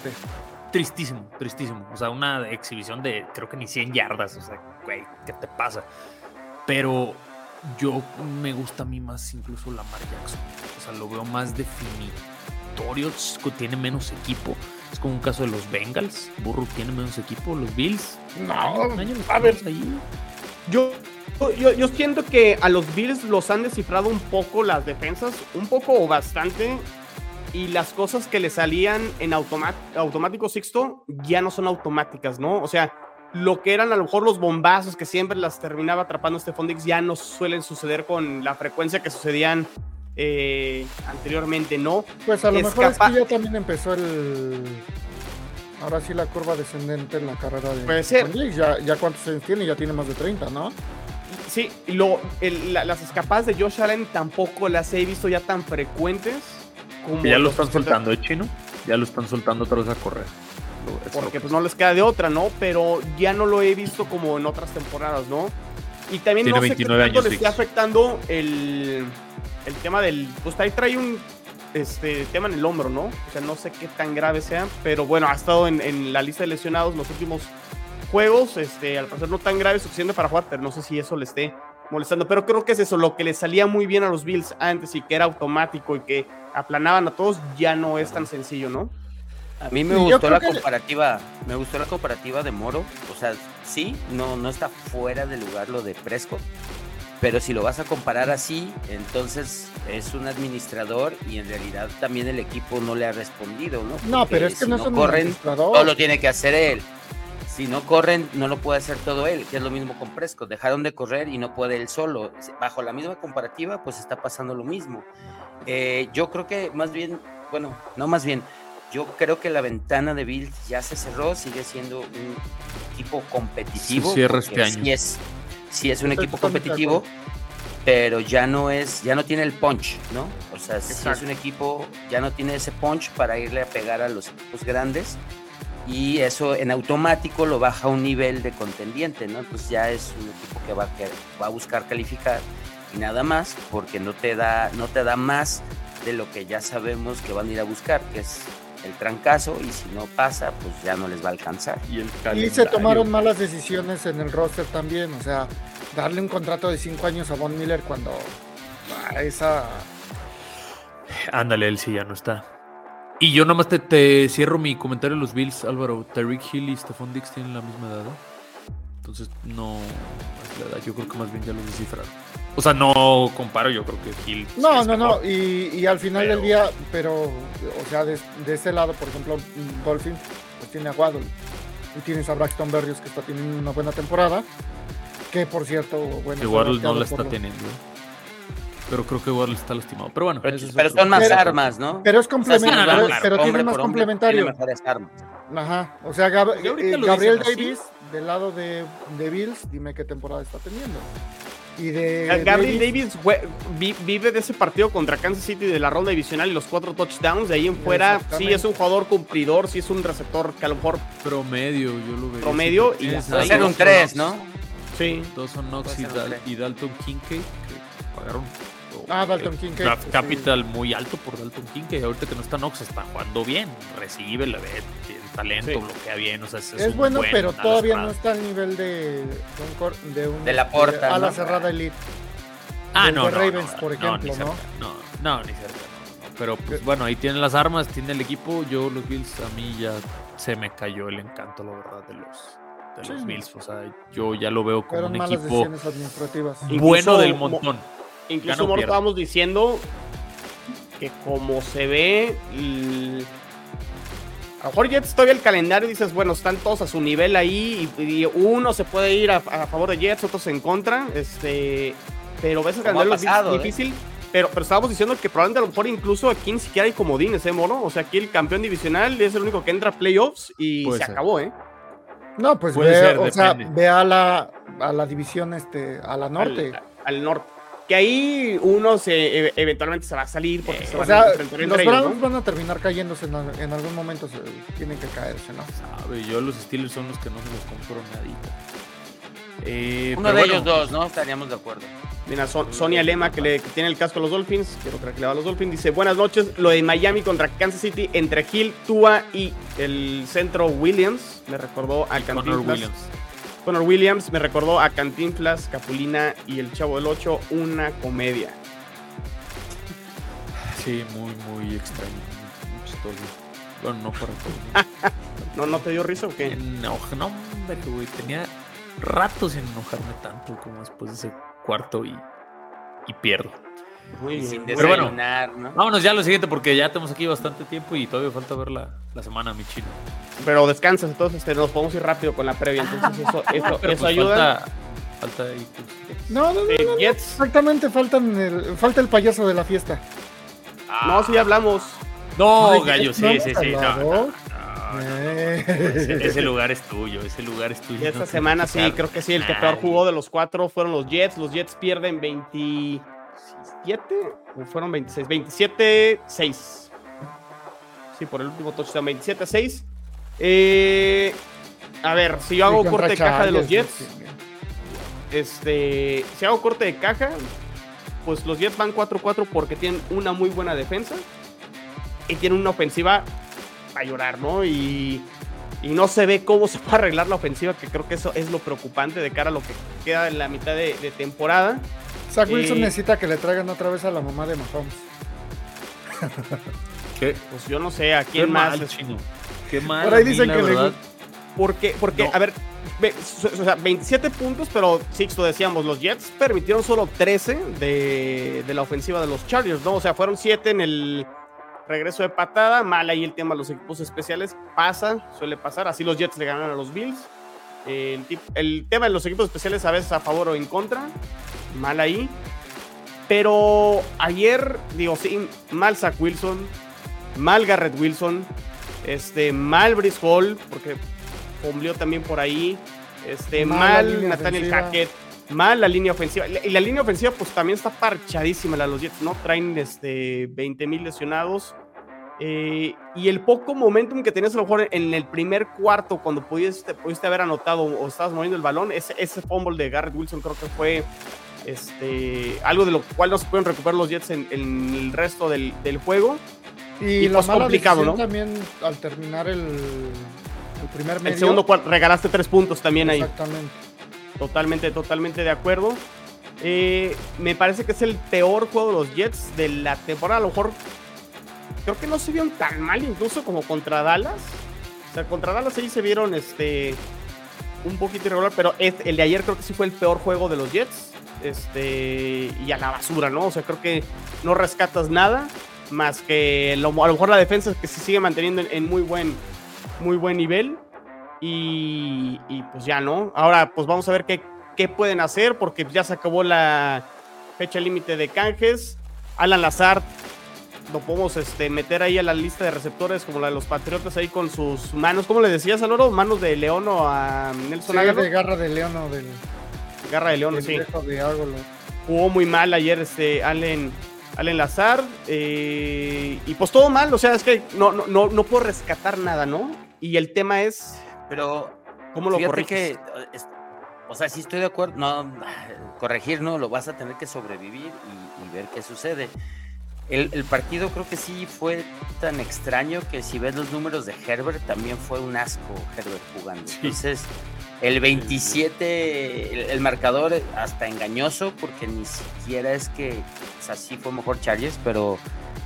Tristísimo, tristísimo. O sea, una exhibición de creo que ni 100 yardas. O sea, güey, ¿qué te pasa? Pero yo me gusta a mí más incluso Lamar Jackson. O sea, lo veo más definitorio. Tiene menos equipo. Es como un caso de los Bengals. Burrow tiene menos equipo. Los Bills. No, año año a ver. ahí. Yo, yo, yo siento que a los Bills los han descifrado un poco las defensas, un poco o bastante. Y las cosas que le salían en automático Sixto ya no son automáticas, ¿no? O sea, lo que eran a lo mejor los bombazos que siempre las terminaba atrapando Stephon Diggs ya no suelen suceder con la frecuencia que sucedían eh, anteriormente, ¿no? Pues a lo Es mejor capa- es que ya también empezó el. Ahora sí la curva descendente en la carrera de. Puede ser. Ya, ya cuántos años tiene, ya tiene más de 30, ¿no? Sí, lo, el- la- las escapadas de Josh Allen tampoco las he visto ya tan frecuentes como Ya lo están soltando, ¿eh, Chino? Ya lo están soltando otra vez a correr. Porque que- pues no les queda de otra, ¿no? Pero ya no lo he visto como en otras temporadas, ¿no? Y también Tiene no sé 29 qué tanto años, le Dix. afectando el, el tema del... Pues ahí trae un este, tema en el hombro, ¿no? O sea, no sé qué tan grave sea, pero bueno, ha estado en, en la lista de lesionados los últimos juegos, este, al parecer no tan grave, suficiente para jugar, pero no sé si eso le esté molestando, pero creo que es eso, lo que le salía muy bien a los Bills antes y que era automático y que aplanaban a todos, ya no es tan sencillo, ¿no? A mí me gustó la que- comparativa, me gustó la comparativa de Moro, o sea, sí, no, no está fuera de lugar lo de Prescott, pero si lo vas a comparar así, entonces es un administrador y en realidad también el equipo no le ha respondido, ¿no? No, pero es que si no es un corren, administrador. todo lo tiene que hacer él. Si no corren, no lo puede hacer todo él, que es lo mismo con Prescott. Dejaron de correr y no puede él solo. Bajo la misma comparativa, pues está pasando lo mismo. Eh, yo creo que más bien, bueno, no más bien, yo creo que la ventana de Bills ya se cerró, sigue siendo un equipo competitivo. Se cierra este año. Sí es, sí es un equipo competitivo, pero ya no es, ya no tiene el punch, ¿no? O sea, si es un equipo, ya no tiene ese punch para irle a pegar a los equipos grandes y eso en automático lo baja a un nivel de contendiente, ¿no? Entonces ya es un equipo que va a, que va a buscar calificar y nada más, porque no te da, no te da más de lo que ya sabemos que van a ir a buscar, que es el trancazo, y si no pasa, pues ya no les va a alcanzar. Y, el Y se tomaron malas decisiones en el roster también. O sea, darle un contrato de 5 años a Von Miller cuando a esa. Ándale, él sí ya no está. Y yo nada más te, te cierro mi comentario de los Bills, Álvaro. Tyreek Hill y Stephon Dix tienen la misma edad. ¿no? Entonces, no es la edad. Yo creo que más bien ya los descifraron. O sea, no comparo, yo creo que Hill. sí No, no, no. Y, y al final Pero- del día, pero, o sea, de, de ese lado, por ejemplo, Dolphins, pues tiene a Waddle. Y tienes a Braxton Berrios, que está teniendo una buena temporada. Que por cierto, bueno. Fue no la está lo- teniendo. ¿eh? Pero creo que Waddle está lastimado. Pero bueno, Pero, son más Pero- armas, ¿no? Pero es O sea, sí, complementario, no, no, pero, claro, pero tiene más complementario. Tiene mejores armas. Ajá. O sea, Gab- ahorita eh, Gabriel así. Davis, del lado de, de Bills, dime qué temporada está teniendo. Y de. Gabriel Davis, vive de ese partido contra Kansas City de la ronda divisional y los cuatro touchdowns. De ahí en fuera, sí es un jugador cumplidor, sí es un receptor que a lo mejor promedio, yo lo veo. Promedio y. Va a ser un 3, ¿no? sí. Dawson Knox Puede y, Dal- Dalton Kincaid que pagaron Ah, Dalton eh, Kincaid, draft sí. capital muy alto por Dalton Kincaid. Ahorita que no está Knox, está jugando bien. Recibe, le ve, talento, Sí. bloquea bien. O sea, es, Es, un bueno, buen pero todavía no está al nivel de, de un, de un De la Porta, a la ¿no? cerrada elite. Ah, no, de no, Ravens, no, por no, ejemplo, ni ¿no? cerca, no, no, ni cerca. Pero pues bueno, ahí tienen las armas, tiene el equipo. Yo, los Bills, a mí ya se me cayó el encanto, la verdad, de los, de los Sí. Bills. O sea, yo ya lo veo como Fueron un malas equipo decisiones administrativas. Incluso bueno del mo- montón. Incluso Moro, estábamos diciendo que como se ve, a lo mejor Jets todavía el calendario dices, bueno, están todos a su nivel ahí y, y uno se puede ir a, a favor de Jets, otros en contra, este, pero ves el calendario pasado, es ¿eh? difícil. Pero, pero estábamos diciendo que probablemente a lo mejor incluso aquí ni siquiera hay comodines, ¿eh, Moro? O sea, aquí el campeón divisional es el único que entra a playoffs y Puede se ser. acabó, ¿eh? No, pues Puede ve, ser, o sea, depende. ve a la, a la división este, a la norte. Al, al norte. Que ahí uno se, e- eventualmente se va a salir porque se O van sea, a los enfrentar entre ellos, Browns ¿no? van a terminar cayéndose en, al- en algún momento, se, tienen que caerse, ¿no? Sabe, yo los Steelers son los que no se los compro nadita. Eh, Uno de bueno, ellos dos, ¿no? Estaríamos de acuerdo. Mira, Son- Sonia Lema, que, le, que tiene el casco a los Dolphins, quiero creer que le va a los Dolphins, dice, buenas noches, lo de Miami contra Kansas City, entre Hill, Tua y el centro Williams, me recordó a Connor Cantinflas. Williams. Connor Williams, me recordó a Cantinflas, Capulina y el Chavo del 8, una comedia. Sí, muy, muy extraño. Muy. Bueno, no para todo. ¿No, ¿No te dio risa o qué? No, no, hombre, güey. Tenía rato sin enojarme tanto como después de ese cuarto y, y pierdo. Muy Y bien. sin Pero bueno. desayunar, ¿no? Vámonos ya a lo siguiente porque ya tenemos aquí bastante tiempo y todavía falta ver la, la semana, mi chino. Pero descansas, entonces este, nos podemos ir rápido con la previa, entonces eso, eso, Pero eso pues ayuda. Falta, falta ahí, pues, No, no, no, Eh, no, no, Jets. exactamente, faltan el, falta el payaso de la fiesta. No, sí hablamos. No, Ay, gallo, sí, ¿no sí, sí. no, no, no, no. Eh. Ese, ese lugar es tuyo, ese lugar es tuyo. Y esta no semana sí, creo que sí, el que peor jugó de los cuatro fueron los Jets. Los Jets pierden 27 o fueron 26, 27 6. Sí, por el último touchdown 27 6. Eh, a ver, si yo hago corte de caja de los Jets, sí. este, si hago corte de caja, pues los Jets van 4-4 porque tienen una muy buena defensa y tienen una ofensiva a llorar, ¿no? Y, y no se ve cómo se puede arreglar la ofensiva, que creo que eso es lo preocupante de cara a lo que queda en la mitad de, de temporada. Zach Wilson Eh, necesita que le traigan otra vez a la mamá de Mahomes. ¿Qué? Pues yo no sé a Qué quién más. mal, chino. Qué mal. Por ahí mí, le. Porque, porque No. a ver, ve- o sea, 27 puntos, pero Sixto decíamos, los Jets permitieron solo 13 de, de la ofensiva de los Chargers, ¿no? O sea, fueron 7 en el regreso de patada, mal ahí el tema de los equipos especiales, pasa, suele pasar, así los Jets le ganaron a los Bills. El tema de los equipos especiales a veces a favor o en contra, mal ahí. Pero ayer, digo, sí, mal Zach Wilson, mal Garrett Wilson, este, mal Brice Hall, porque fombleó también por ahí, este, Mal Nathaniel ofensiva. Hackett, mal la línea ofensiva. Y la línea ofensiva, pues también está parchadísima la los Jets, ¿no? Traen este, 20 mil lesionados. eh, y el poco momentum que tenías a lo mejor en el primer cuarto, cuando pudiste, pudiste haber anotado o estabas moviendo el balón, ese, ese fumble de Garrett Wilson creo que fue este, algo de lo cual no se pueden recuperar los Jets en, en el resto del, del juego. Y, Y, la pues, mala complicado, ¿no? también al terminar el, el primer medio. El segundo regalaste tres puntos también ahí. Exactamente. Totalmente, totalmente de acuerdo. Eh, me parece que es el peor juego de los Jets de la temporada. A lo mejor creo que no se vieron tan mal incluso como contra Dallas. O sea, contra Dallas ahí se vieron este un poquito irregular, pero es- el de ayer creo que sí fue el peor juego de los Jets. Este, y a la basura, ¿no? O sea, creo que no rescatas nada más que lo- a lo mejor la defensa que se sigue manteniendo en, en muy buen muy buen nivel. Y, y, pues ya, ¿no? Ahora, pues vamos a ver qué, qué pueden hacer, porque ya se acabó la fecha límite de canjes. Alan Lazard lo podemos este, meter ahí a la lista de receptores, como la de los Patriotas, ahí con sus manos. ¿Cómo le decías, Aloro? ¿Manos de León o a Nelson Sí, de garra de león o del, Garra de León, sí. Jugó muy mal ayer este Allen, Allen Lazard. eh, y pues todo mal, o sea, es que no, no, no, no puedo rescatar nada, ¿no? Y el tema es, Pero ¿cómo lo corriges? que, o sea, sí estoy de acuerdo, no, corregir no, lo vas a tener que sobrevivir y, y ver qué sucede. El, el partido creo que sí fue tan extraño que si ves los números de Herbert, también fue un asco Herbert jugando. Entonces, el 27, el, el marcador hasta engañoso, porque ni siquiera es que, o sea, sí fue mejor Chargers, pero,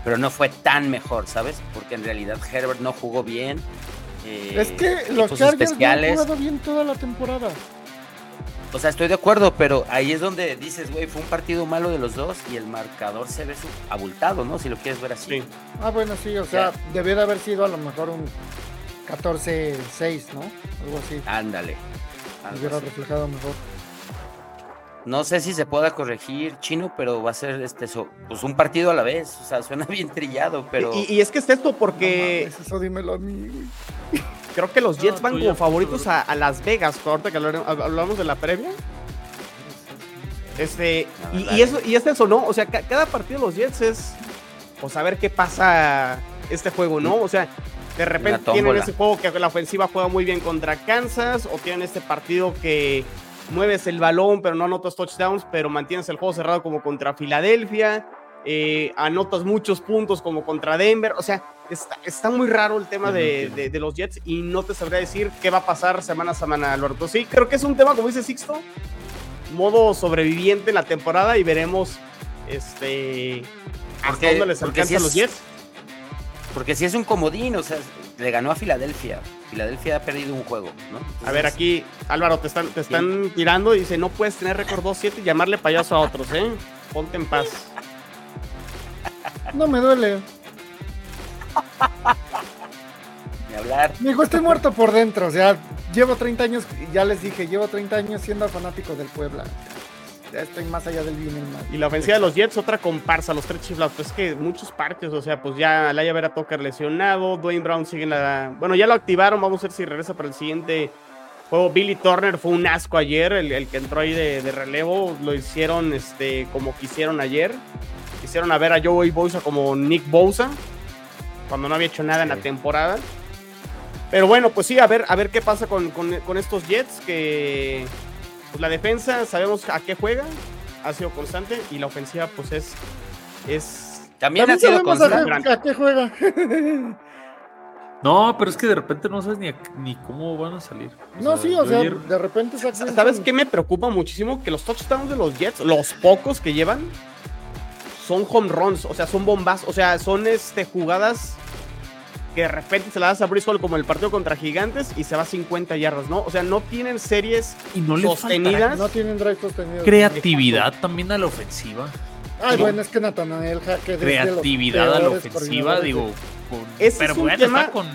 pero no fue tan mejor, ¿sabes? Porque en realidad Herbert no jugó bien. eh, Es que los Chargers no han especiales. jugado bien toda la temporada. O sea, estoy de acuerdo, pero ahí es donde dices, güey, fue un partido malo de los dos y el marcador se ve abultado, ¿no? Si lo quieres ver así. Sí. Ah, bueno, sí, o sea, debió de haber sido a lo mejor un 14-6, ¿no? Algo así. Ándale. Algo Hubiera así. reflejado mejor. No sé si se pueda corregir, chino, pero va a ser este so- pues un partido a la vez. O sea, suena bien trillado, pero. Y, y es que es esto porque No mames, eso dímelo a mí, güey. creo que los Jets No, van como favoritos a, a Las Vegas. Ahorita que hablamos de la previa, Este, y, y eso, y es eso, ¿no? O sea, ca- cada partido de los Jets es, pues, saber qué pasa este juego, ¿no? O sea, de repente tienen ese juego que la ofensiva juega muy bien contra Kansas, o tienen este partido que mueves el balón, pero no anotas touchdowns, pero mantienes el juego cerrado como contra Filadelfia, eh, anotas muchos puntos como contra Denver, o sea, está, está muy raro el tema de, de- de los Jets y no te sabría decir qué va a pasar semana a semana, Alberto. Sí, creo que es un tema, como dice Sixto, modo sobreviviente en la temporada y veremos este hasta dónde les alcanza si a los es- Jets. Porque si es un comodín, o sea, le ganó a Filadelfia. Filadelfia ha perdido un juego, ¿no? A ver, aquí, Álvaro, te están, te están tirando y dice, no puedes tener récord 2-7 y llamarle payaso a otros, ¿eh? Ponte en paz. No me duele. Ni hablar. Digo, estoy muerto por dentro. O sea, llevo 30 años, ya les dije, llevo 30 años siendo fanático del Puebla. Estoy más allá del bien y el mal. Y la ofensiva de los Jets, otra comparsa, los tres chiflados. Pues es que muchos parques, o sea, pues ya Alaya Vera Tucker lesionado, Dwayne Brown sigue en la... Bueno, ya lo activaron, vamos a ver si regresa para el siguiente juego. Billy Turner fue un asco ayer, el, el que entró ahí de, de relevo, lo hicieron este, como quisieron ayer. Quisieron a ver a Joey Bosa como Nick Bosa, cuando no había hecho nada en la temporada. Pero bueno, pues sí, a ver, a ver qué pasa con, con- con estos Jets, que pues la defensa sabemos a qué juega, ha sido constante, y la ofensiva pues es... es También ha sido sabemos a constante. qué, a qué juega. No, pero es que de repente no sabes ni, a- ni cómo van a salir. no, sí, o sea, ayer- de repente ¿Sabes qué me preocupa muchísimo? Que los touchdowns de los Jets, los pocos que llevan, son home runs, o sea, son bombas, o sea, son este, jugadas que de repente se la das a Brice Hall como el partido contra Gigantes y se va a 50 yardas, ¿no? O sea, no tienen series y no le sostenidas. faltará No tienen drive sostenido. creatividad también a la ofensiva. Ay, bueno, es que Nathanael los Creatividad a la ofensiva, digo. con- Ese pero es un bueno, tema- está con.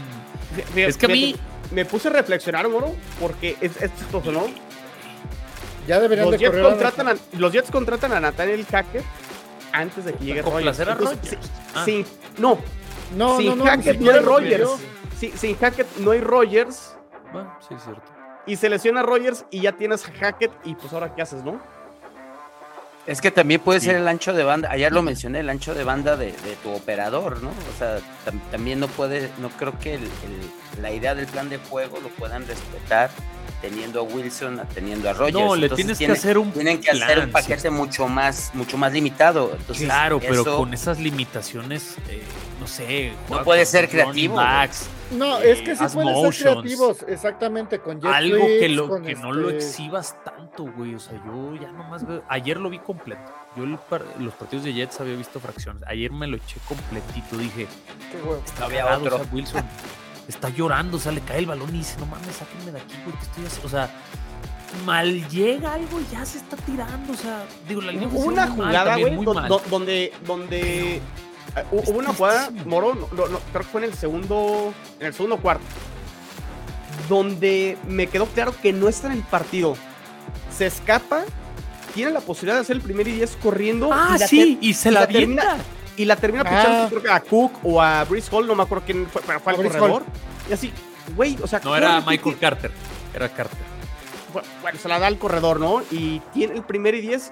Fíjate, Es que a mí. Me puse a reflexionar, Moro, porque es, es chistoso, ¿no? Ya deberían Los de Jets, contratan a, los Jets contratan a Nathaniel Hackett antes de que llegue Rogers. complacer a Entonces, Rodgers. sí- Ah. sí, no, No, sin no, no. Hackett no hay Rogers. Sí, sin Hackett no hay Rogers. Bueno, sí, es cierto. Y se lesiona Rogers y ya tienes a Hackett. Y pues ahora qué haces, ¿no? Es que también puede Sí. ser el ancho de banda, ayer lo mencioné, el ancho de banda de, de tu operador, ¿no? O sea, tam- también no puede, no creo que el- el- la idea del plan de juego lo puedan respetar teniendo a Wilson, teniendo a Rogers. No, le Entonces, tienes tiene- que hacer un Tienen que hacer un paquete mucho más, mucho más limitado. Entonces, claro, pero con esas limitaciones, eh, no sé. juega puede ser creativo, backs, No, eh, es que sí haz pueden motions. ser creativos, exactamente, con jet algo que, lo, con que no lo este- exhibas tanto, güey. O sea, yo ya nomás veo. Ayer lo vi completo. Yo el par- los partidos de Jets había visto fracciones. Ayer me lo eché completito. Dije, Qué huevo. está había cagado, otro. o sea, Wilson. Está llorando, o sea, le cae el balón y dice, no mames, sáquenme de aquí, güey, ¿qué estoy haciendo? O sea, mal llega algo y ya se está tirando. O sea, digo, la línea Hubo ofensiva una jugada, güey, donde, donde eh, hu- hubo una jugada. Moro, no, no, no, creo que fue en el segundo, en el segundo cuarto, donde me quedó claro que no está en el partido. Se escapa, tiene la posibilidad de hacer el primer y 10 corriendo. Ah, y sí, y se y la termina- avienta. Y la termina Ah. pichando, creo que a Cook o a Brice Hall, no me acuerdo quién fue, pero fue al corredor. Y así, güey, o sea, No era Michael Carter, era Carter. bu- Bueno, se la da al corredor, ¿no? Y tiene el primer y 10.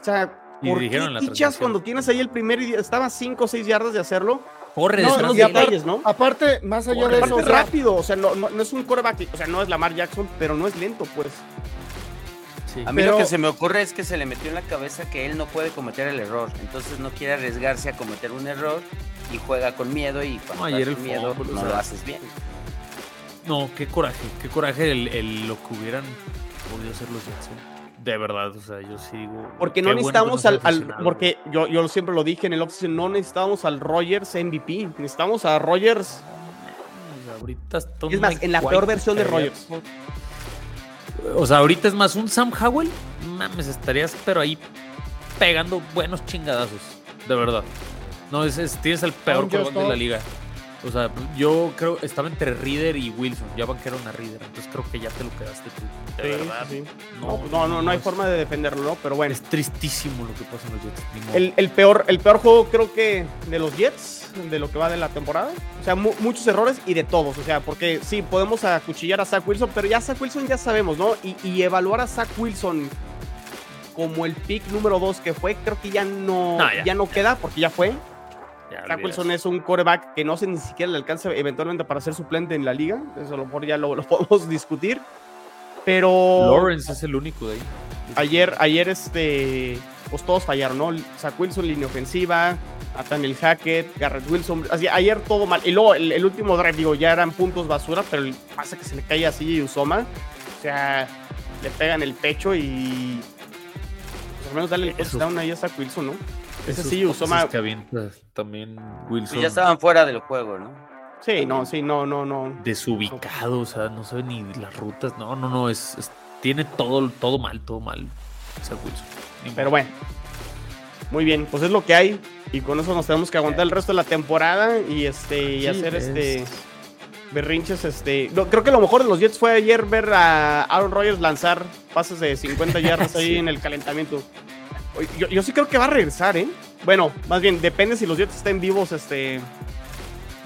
O sea, Y ¿por dijeron en qué la pichas cuando tienes ahí el primer y 10? Estaba 5 o 6 yardas de hacerlo. Corre No, aparte- detalles, ¿no? Aparte, más allá Corre, de eso, es o sea, rápido, o sea, no, no- no es un coreback, o sea, no es Lamar Jackson, pero no es lento, pues. Sí. A mí Pero- lo que se me ocurre es que se le metió en la cabeza que él no puede cometer el error, entonces no quiere arriesgarse a cometer un error y juega con miedo y cuando No, el miedo o no sea, lo haces bien. No, qué coraje, qué coraje el, el- lo que hubieran podido hacer los Jets. ¿eh? De verdad, o sea, yo sí digo. Porque no necesitamos al, porque yo, yo siempre lo dije en el offseason, no necesitamos al Rogers MVP, necesitamos a Rogers, ahorita es más, en la White peor versión de Rogers. O sea, ahorita es más un Sam Howell, mames, estarías pero ahí pegando buenos chingadazos, de verdad. No, es, es- tienes el peor Just de la liga. O sea, yo creo estaba entre Reader y Wilson, ya banquearon a Reader, entonces creo que ya te lo quedaste tú. De Sí, verdad. sí. No, No, no, hay forma de defenderlo, ¿no? Pero bueno. Es tristísimo lo que pasa en los Jets. el peor, el peor juego creo que de los Jets, de lo que va de la temporada. O sea, mu- muchos errores y de todos. O sea, porque sí, podemos acuchillar a Zach Wilson, pero ya Zach Wilson ya sabemos, ¿no? Y, y evaluar a Zach Wilson como el pick número 2 que fue, creo que ya no, No, ya, ya, no queda porque ya fue. Ya, Zach. Wilson es un quarterback que no sé ni siquiera le alcanza eventualmente para ser suplente en la liga. Eso a lo mejor ya lo, lo podemos discutir. Pero Lawrence es el único de ahí. Ayer, ayer este, pues todos fallaron, ¿no? Zach Wilson, línea ofensiva, Nathaniel Hackett, Garrett Wilson. Así, ayer todo mal. Y luego el, el último drive, digo, ya eran puntos basura, pero el pasa que se le cae así a Usoma. O sea, le pegan el pecho y. Pues al menos darle el touchdown ahí a Zach Wilson, ¿no? Ese sí, Usoma. que avienta también Wilson. Pues ya estaban fuera del juego, ¿no? Sí, no, sí, no, no, no. desubicado, o sea, no sabe ni las rutas. No, no, no, es, es- tiene todo, todo mal, todo mal. Zach Wilson. Ni Pero bueno. Muy bien, pues es lo que hay. Y con eso nos tenemos que aguantar el resto de la temporada y este y hacer es- este berrinches. Este. no, creo que lo mejor de los Jets fue ayer ver a Aaron Rodgers lanzar pases de 50 yardas ahí Sí. en el calentamiento. Yo, yo sí creo que va a regresar, ¿eh? Bueno, más bien, depende si los Jets estén vivos este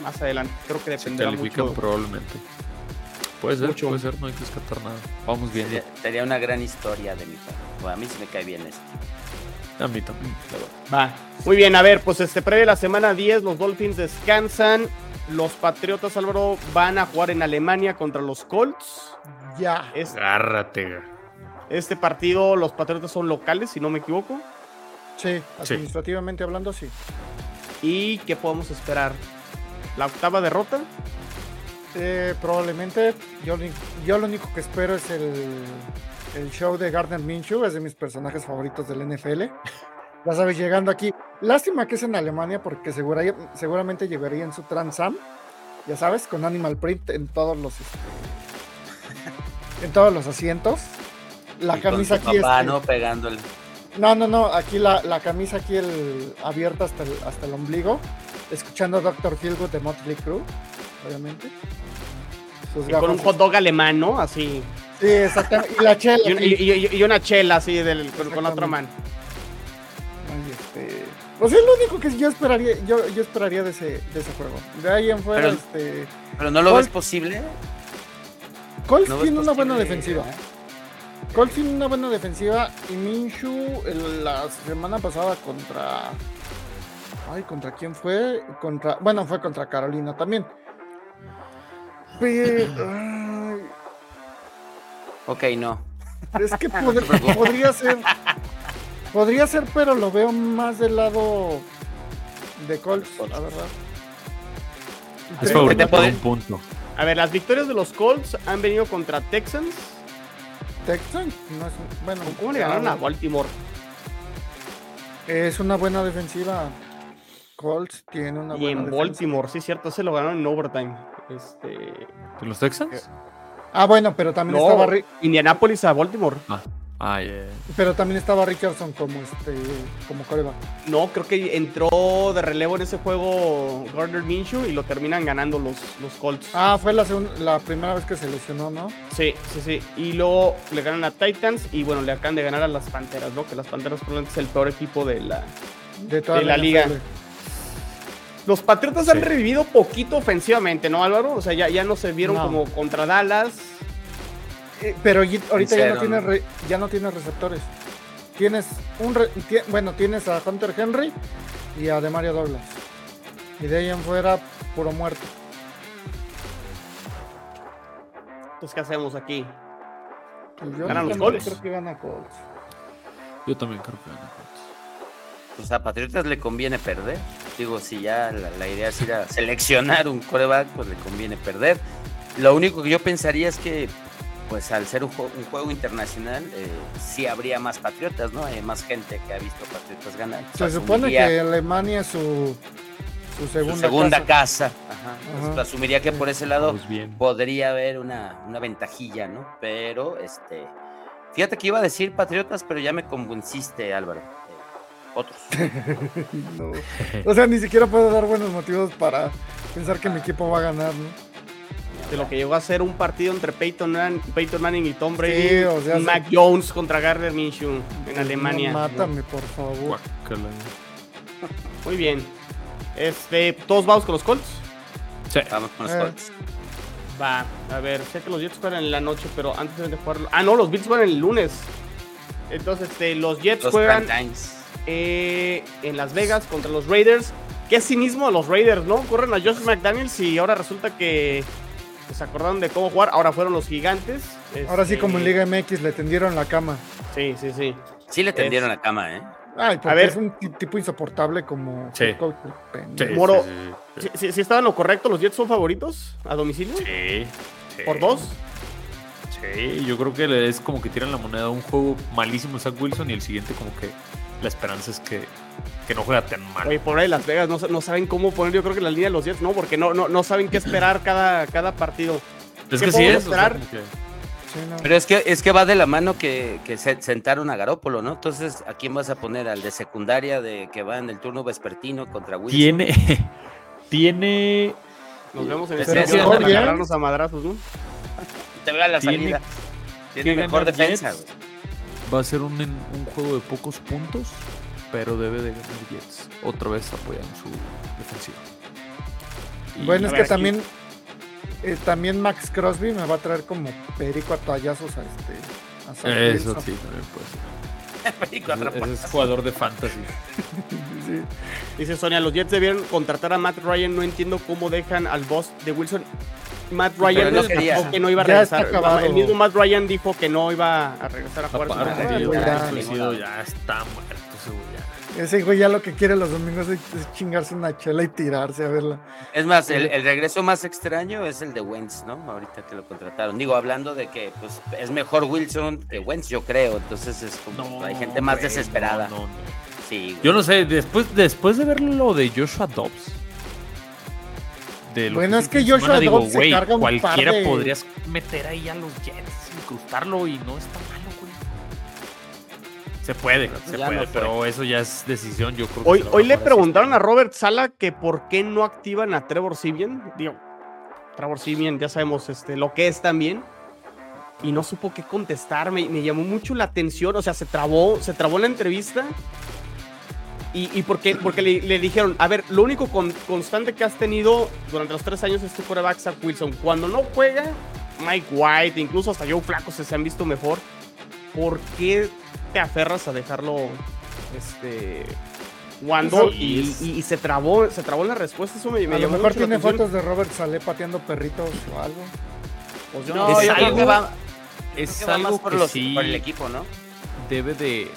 más adelante. Creo que Se dependerá califican mucho. probablemente. Puede ser, Mucho. puede ser, no hay que descartar nada. Vamos bien. Sería, sería una gran historia de mi. Bueno, a mí sí me cae bien esto. A mí también. Va. Muy bien, a ver, pues este previo a la semana 10, los Dolphins descansan. Los Patriotas, Álvaro, van a jugar en Alemania contra los Colts. Ya. Es- Agárrate. este partido, los Patriotas son locales, si no me equivoco. Sí, administrativamente hablando, sí. ¿Y qué podemos esperar? ¿La octava derrota? Eh, probablemente. Yo, lo único que espero es el, el show de Gardner Minshew, es de mis personajes favoritos del NFL. Ya sabes, llegando aquí. Lástima que es en Alemania porque segura- seguramente llegaría en su Transam, ya sabes, con Animal Print en todos los en todos los asientos. La Y con camisa tu aquí papá, este- ¿no? Pegándole. No, no, no, aquí la, la camisa aquí el, abierta hasta el, hasta el ombligo, escuchando Dr. Feelgood de Motley Crue, obviamente. Sus Y con un hot dog alemán, ¿no? Así. Sí, exactamente. Y la chela. Y, un- sí. y- y- y una chela así del, con, con la otra mano. Ay, este, Pues es lo único que yo esperaría, yo, yo esperaría de ese, de ese juego. De ahí en fuera, Pero- este. Pero no lo ¿Cuál? ves posible. Colts ¿No ves tiene una buena defensiva. eh? Colts tiene una buena defensiva y Minshew el- la semana pasada contra. Ay, ¿contra quién fue? Contra. Bueno, fue contra Carolina también. Pero. Ok, no. es que pod- podría ser. Podría ser, pero lo veo más del lado de Colts, la verdad. Es favorito te por un punto. A ver, las victorias de los Colts han venido contra Texans. Texans no es un- bueno, ¿Cómo le ganaron a Baltimore? Es una buena defensiva. Colts tiene una Y buena en defensa. Baltimore, sí, cierto, se lo ganaron en overtime. Este. ¿De los Texans? Ah, bueno, pero también No, estaba Indianapolis a Baltimore. Ah, ah, ya. pero también estaba Richardson como este como coreback. No, creo que entró de relevo en ese juego Gardner Minshew y lo terminan ganando los, los Colts. Ah, fue la la primera vez que se lesionó, ¿no? Sí, sí, sí. Y luego le ganan a Titans y bueno, le acaban de ganar a las Panteras, ¿no? Que las Panteras probablemente es el peor equipo de la... De toda De la liga. NFL. Los Patriotas han revivido poquito ofensivamente, ¿no, Álvaro? O sea, ya, ya no se vieron No. como contra Dallas. Eh, Pero ahorita ya no tienes ya no tienes receptores. Tienes un re- bueno, tienes a Hunter Henry y a Demario Douglas. Y de ahí en fuera puro muerto. Entonces, ¿qué hacemos aquí? Pues yo Ganan los Colts. creo que gana Colts. Yo también creo que gana Colts. Pues a Patriotas le conviene perder. Digo, si ya la, la idea es ir a seleccionar un coreback, pues le conviene perder. Lo único que yo pensaría es que, pues al ser un, jue- un juego internacional, eh, sí habría más Patriotas, ¿no? Hay más gente que ha visto Patriotas ganar. Se Pues, supone que Alemania es su, su su segunda, casa. casa. Ajá. Entonces, Ajá. asumiría que por ese lado bien. podría haber una, una ventajilla, ¿no? Pero, este, fíjate que iba a decir Patriotas, pero ya me convenciste, Álvaro. Otros. No. O sea, ni siquiera puedo dar buenos motivos para pensar que mi equipo va a ganar, ¿no? De lo que llegó a ser un partido entre Peyton, Man- Peyton Manning y Tom Brady. Sí, o sea, y Mac Jones contra Gardner Minshew en Alemania. No, mátame, por favor. Muy bien. Este, ¿todos vamos con los Colts? Sí. Vamos con los Eh. Colts. Va, a ver, sé que los Jets juegan en la noche, pero antes de jugarlo. Ah, no, los Bills juegan el lunes. Entonces, este, los Jets Los juegan. Eh, en Las Vegas contra los Raiders. Qué cinismo los Raiders, ¿no? Corren a Josh McDaniels y ahora resulta que pues, se acordaron de cómo jugar. Ahora fueron los gigantes. Ahora sí, Este, como en Liga MX, le tendieron la cama. Sí, sí, sí. Sí le tendieron la cama, ¿eh? Ay, porque ver. es un ti- tipo insoportable como Sí. coach. Moro, sí, sí, ¿Sí, sí, sí estaban lo correcto? ¿Los Jets son favoritos a domicilio? sí, sí. ¿Por dos? Sí, yo creo que es como que tiran la moneda un juego malísimo Zach Wilson y el siguiente como que la esperanza es que, que no juega tan mal. Oye, por ahí Las Vegas no, no saben cómo poner, yo creo que la línea de los Jets, no, porque no, no, no saben qué esperar cada, cada partido. es ¿qué que sí es. o sea, esperar? Sí, no. Pero es que, es que va de la mano que, que se- sentaron a Garópolo, ¿no? Entonces, ¿a quién vas a poner? ¿Al de secundaria de que va en el turno vespertino contra Wilson? tiene. Tiene. Nos vemos en el agarrarnos a madrazos, ¿no? Te veo a la Tiene salida. Tiene mejor defensa, güey. Va a ser un, un juego de pocos puntos, pero debe de ganar Jets. Otra vez apoyando su defensiva. Y- Bueno, es que aquí- también, eh, también Max Crosby me va a traer como perico a toallazos a este. A Eso Wilson. sí, también puede ser. Perico atrapado. Ese es jugador de fantasy. Sí. Dice Sonia, los Jets debieron contratar a Matt Ryan. No entiendo cómo dejan al boss de Wilson. Matt Ryan no dijo que no iba a regresar. El mismo Matt Ryan dijo que no iba a regresar a jugar. ya. ya está muerto ese güey ya. Lo que quiere los domingos es, chingarse una chela y tirarse a verla. Es más, el, el regreso más extraño es el de Wentz, ¿no? Ahorita que lo contrataron. Digo, hablando de que pues, es mejor Wilson que Wentz, yo creo. Entonces es como hay gente más güey, desesperada. no, no, no. Sí, güey. Yo no sé, después, después de ver lo de Joshua Dobbs. de lo Bueno, es que Joshua semana, digo, Dobbs se güey, carga un par cualquiera de- podrías meter ahí a los Jets, incrustarlo y no está güey. Se puede, se puede, no pero eso ya es decisión, yo creo. que Hoy, le preguntaron a. Robert Sala que por qué no activan a Trevor Simeon. Digo, Trevor Simeon, ya sabemos este, lo que es también. Y no supo qué contestar. Me, me llamó mucho la atención. O sea, se trabó, se trabó la entrevista. Y, y porque, porque le, le dijeron, a ver, lo único con- constante que has tenido durante los tres años es tu quarterback Zach Wilson. Cuando no juega, Mike White, incluso hasta Joe Flaco se, se han visto mejor. ¿Por qué te aferras a dejarlo este, jugando? Eso- Y, y- y se trabó, se trabó la respuesta. Eso me, me A lo mejor tiene fotos de Robert Saleh pateando perritos o algo. Pues yo No, no Es yo sé. creo que algo- va, Es creo que va más algo por, que los- sí por el equipo, ¿no? debe de,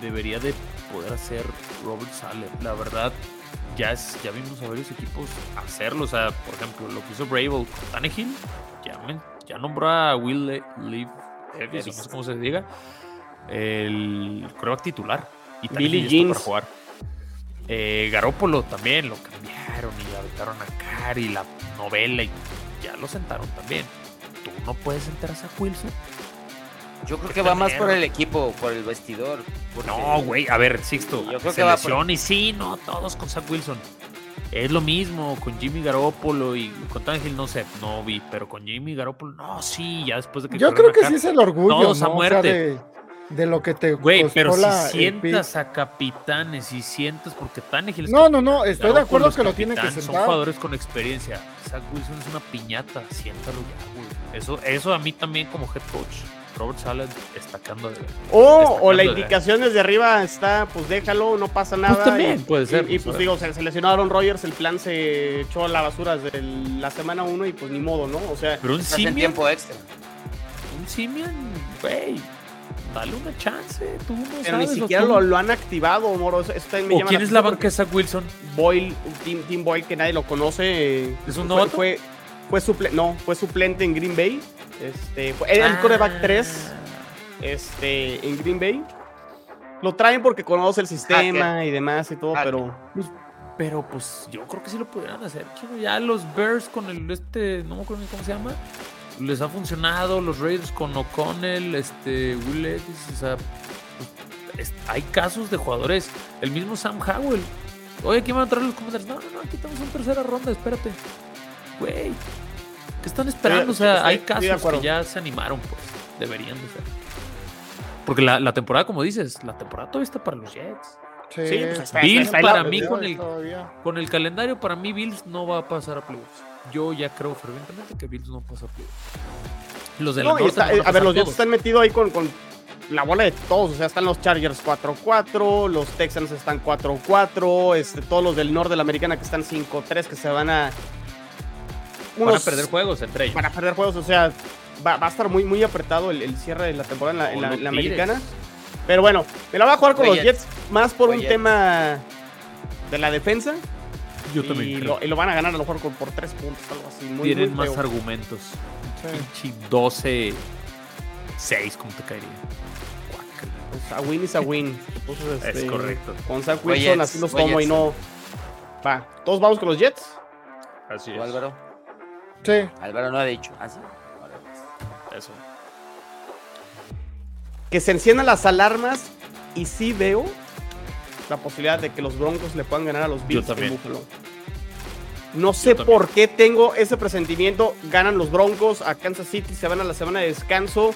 debería de poder hacer Robert Sale. La verdad, ya, es, ya vimos a varios equipos hacerlo. O sea, por ejemplo, lo que hizo Brable con Tannehill, ya, ya nombró a Will Le- Leave Davis, o no sé cómo se diga, el coreback titular. Y Billy Tannehill ya está Jeans. para jugar. Eh, Garópolo también lo cambiaron y aventaron a Carr y la novela y ya lo sentaron también. Tú no puedes sentar a Zach Wilson. Yo creo que va más por el equipo, por el vestidor. porque- No, güey, a ver, Sixto, Yo creo que va por- y sí, no, todos con Zach Wilson. Es lo mismo con Jimmy Garoppolo y con Tangil, no sé, no vi, pero con Jimmy Garoppolo, no, sí, ya después de que Yo creo que a sí es el orgullo, Todos a ¿no? O sea, muerte. de, de lo que te Güey, pero si sientas a capitanes y sientas, porque Tannehill es No, no, no, estoy de acuerdo que lo tiene que capitán, Son sentar. jugadores con experiencia. Zach Wilson es una piñata, siéntalo ya, güey. Eso, eso a mí también como head coach. Robert Salad destacando de O, o la de- indicación desde arriba está, pues déjalo, no pasa nada. también y, puede ser, Y, y, pues, pues digo, se, lesionó Aaron Rodgers, el plan se echó a la basura desde el- la semana 1 y pues ni modo, ¿no? O sea, Pero un tiempo extra. un Simian, güey, dale una chance, tú no pero ni siquiera ¿o lo, lo han activado, Moro. Eso, eso también me ¿O llama quién es la banca Wilson? Boyle, Tim, Tim Boyle, que nadie lo conoce. ¿Es un novato? Fue, fue, suple- no, fue suplente en Green Bay. Este, fue- era el Ah. coreback 3 este, en Green Bay. Lo traen porque conoce el sistema y demás y todo, Hacker. pero Pues, pero pues yo creo que sí lo pudieran hacer. Ya los Bears con el este, no me acuerdo ni cómo se llama, les ha funcionado. Los Raiders con O'Connell, este, Will o sea, pues, es- hay casos de jugadores. El mismo Sam Howell. Oye, aquí van a traer los comentarios. No, no, no, aquí estamos en tercera ronda, espérate. Güey, ¿qué están esperando? O sea, estoy- hay casos que ya se animaron, pues. Deberían de ser. Porque la, la temporada, como dices, la temporada todavía está para los Jets. Sí, pues, está- Bills está- para está- mí con el, todavía. con el calendario, para mí Bills no va a pasar a playoffs. Yo ya creo fervientemente que Bills no pasa a playoffs. Los de la No, norte está- a ver, los Jets están metidos ahí con, con la bola de todos. O sea, están los Chargers 4-4, los Texans están 4-4, este, todos los del norte de la americana que están 5-3, que se van a. Van a perder juegos entre ellos. Van a perder juegos, o sea, va, va a estar muy, muy apretado el, el cierre de la temporada en la, en la- la americana. Pero bueno, me la va a jugar con Voy los Jets. Más por Voy un tema de la defensa. Yo y, también lo, creo. y lo van a ganar a lo mejor por 3 puntos, algo así. Muy, Tienen muy más feo. argumentos. Sí. Pinche 12 6, ¿cómo te caería? Pues a win is a win. Entonces, Es este, correcto. Con Zach Voy Wilson Jets, así los voy tomo y no. Va, todos vamos con los Jets. Así ¿Tú, es. Álvaro? Sí. Álvaro no ha dicho. ¿Ah, sí? Eso. Que se enciendan las alarmas y sí veo la posibilidad de que los Broncos le puedan ganar a los Bills en también. Buffalo. No sé por qué tengo ese presentimiento. Ganan los Broncos a Kansas City, se van a la semana de descanso.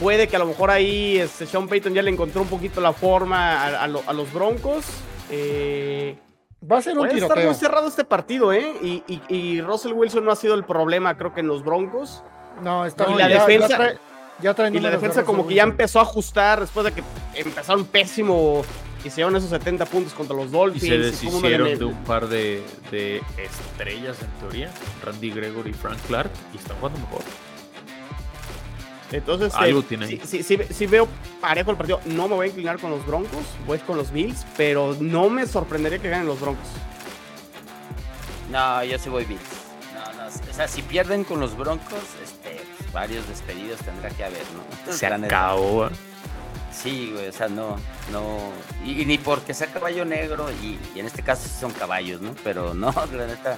Puede que a lo mejor ahí este, Sean Payton ya le encontró un poquito la forma a, a lo- a los Broncos. Eh, Va a ser un puede estar tiroteo. muy cerrado este partido, ¿eh? Y, y- y Russell Wilson no ha sido el problema, creo que en los Broncos. No, está Y bien, la ya- ya defensa- trae- ya trae Y la de defensa como que ya empezó a ajustar después de que empezaron pésimo y se llevaron esos 70 puntos contra los Dolphins. se y deshicieron de un par de, de estrellas en teoría. Randy Gregory y Frank Clark. Y están jugando mejor. Entonces, Algo eh, tiene sí, sí, sí- sí veo parejo el partido. No me voy a inclinar con los Broncos, voy con los Bills, pero no me sorprendería que ganen los Broncos. No, yo sí voy Bills. No, no, o sea, si pierden con los Broncos, este, pues, varios despedidos tendrá que haber, ¿no? Se acabó. ¿eh? Sí, güey, o sea, no, no, y, y ni porque sea caballo negro, y, y en este caso sí son caballos, ¿no? Pero no, la neta,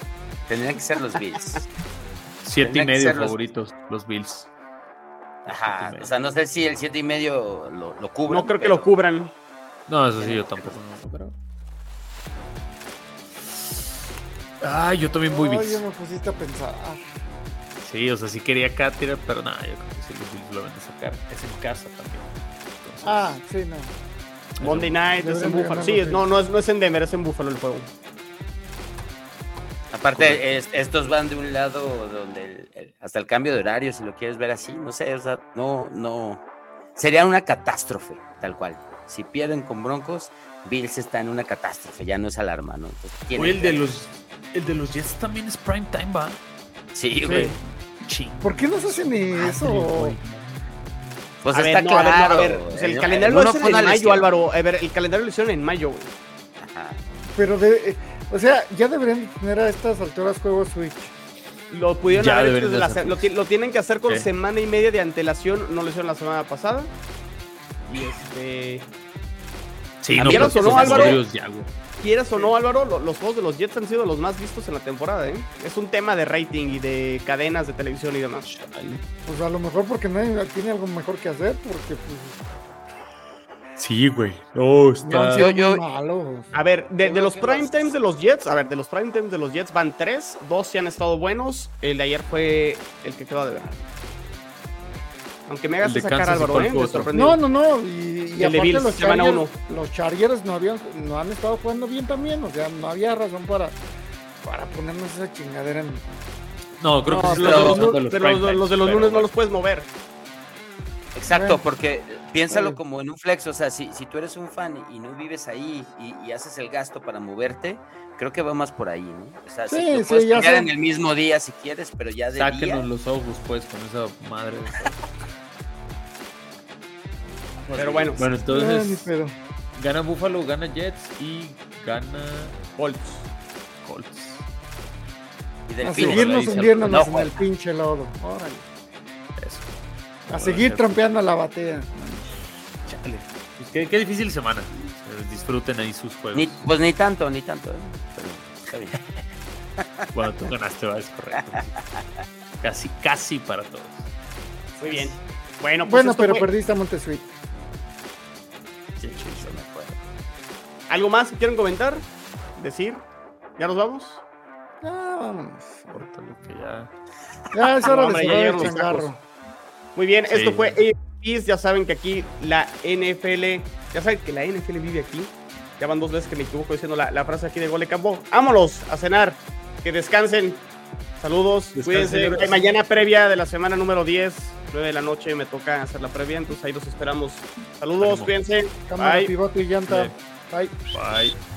tendrían que ser los Bills. Siete y medio los- favoritos, los Bills. Ajá, o sea, no sé si el siete y medio lo, lo cubre. No creo que lo cubran. No, eso sí, yo tampoco. no, pero- Ay, yo también voy Ay, ya me pusiste a pensar. Sí, o sea, sí quería acá tirar, pero nada, yo creo que sí los Bills lo van a sacar. Es en casa también. Entonces, Ah, sí, no. Monday Night es en Buffalo. Sí, no, no es, no es en Denver, es en Buffalo el juego. Aparte, es- estos van de un lado donde el- el- hasta el cambio de horario, si lo quieres ver así, no sé, o sea, no, no. Sería una catástrofe, tal cual. Si pierden con Broncos, Bills está en una catástrofe, ya no es alarma, ¿no? Entonces, Oye, el de los el de los Jets también es prime time, va. Sí, güey. Ching. ¿Por qué no se hacen eso? Pues A está ver, no, a ver, no, claro. a ver, pues el calendario lo fue en mayo. Álvaro. A ver, el calendario lo hicieron en mayo, güey. Ajá. Pero de, eh, o sea, ya deberían de tener a estas alturas juegos Switch. Lo pudieron Ya haber hecho la lo, lo tienen que hacer con semana y media de antelación. No lo hicieron la semana pasada. Y este. Sí, ¿Vieron pero o no, Álvaro? Quieras o no, Álvaro, lo- los juegos de los Jets han sido los más vistos en la temporada, ¿eh? Es un tema de rating y de cadenas de televisión y demás. Pues a lo mejor porque nadie tiene algo mejor que hacer, porque pues Sí, güey. No, está. yo- malos. A ver, de, los que prime times de los Jets, a ver, de los prime times de los Jets van tres, dos sí han estado buenos. El de ayer fue el que quedó de ver. Aunque me hagas sacar, Kansas, ¿y Álvaro, ¿eh? No, no, no. Y, y El de aparte Bills, los semana Chargers, uno. los Chargers no, habían, no han estado jugando bien también. O sea, no había razón para, para ponernos esa chingadera en. No, creo que No, sí pero los, los los- de los pero lunes no los puedes mover. Exacto, porque piénsalo Vale. como en un flex, o sea, si, si tú eres un fan y, no vives ahí y, y haces el gasto para moverte, creo que va más por ahí, ¿no? O sea, Sí, si lo sí, puedes ya en el mismo día si quieres, pero ya de Sáquenos día, los ojos, pues, con esa madre. de- Pero bueno, Bueno, entonces, gana Buffalo, gana Jets y gana Colts. Colts. y A seguirnos hundiéndonos no en el pinche lodo. Órale. Eso. A seguir trampeando la batea. Pues qué, qué difícil semana. Eh, Disfruten ahí sus juegos. Ni, pues ni tanto, ni tanto, ¿eh? pero está bien. Bueno, tú ganaste, va, es correcto. Casi, casi para todos. Muy bien. Bueno, pues Bueno, pero fue- perdiste a Montesuit. Sí, me. ¿Algo más que quieren comentar? ¿Decir? ¿Ya nos vamos? Ah, vámonos. Córtale, que ya. Ya es hora No, hombre, de ya el llegaron los. Muy bien, Sí. esto fue Ya saben que aquí la NFL, ya saben que la NFL vive aquí. Ya van dos veces que me equivoco diciendo la, la frase aquí de Gole Campo. Vámonos a cenar. Que descansen. Saludos. Descansen, cuídense. Hay mañana previa de la semana número 10. 9 de la noche me toca hacer la previa, entonces ahí los esperamos. Saludos, Ánimo. cuídense. Cámara, Bye. pivote y llanta. Bye. Bye.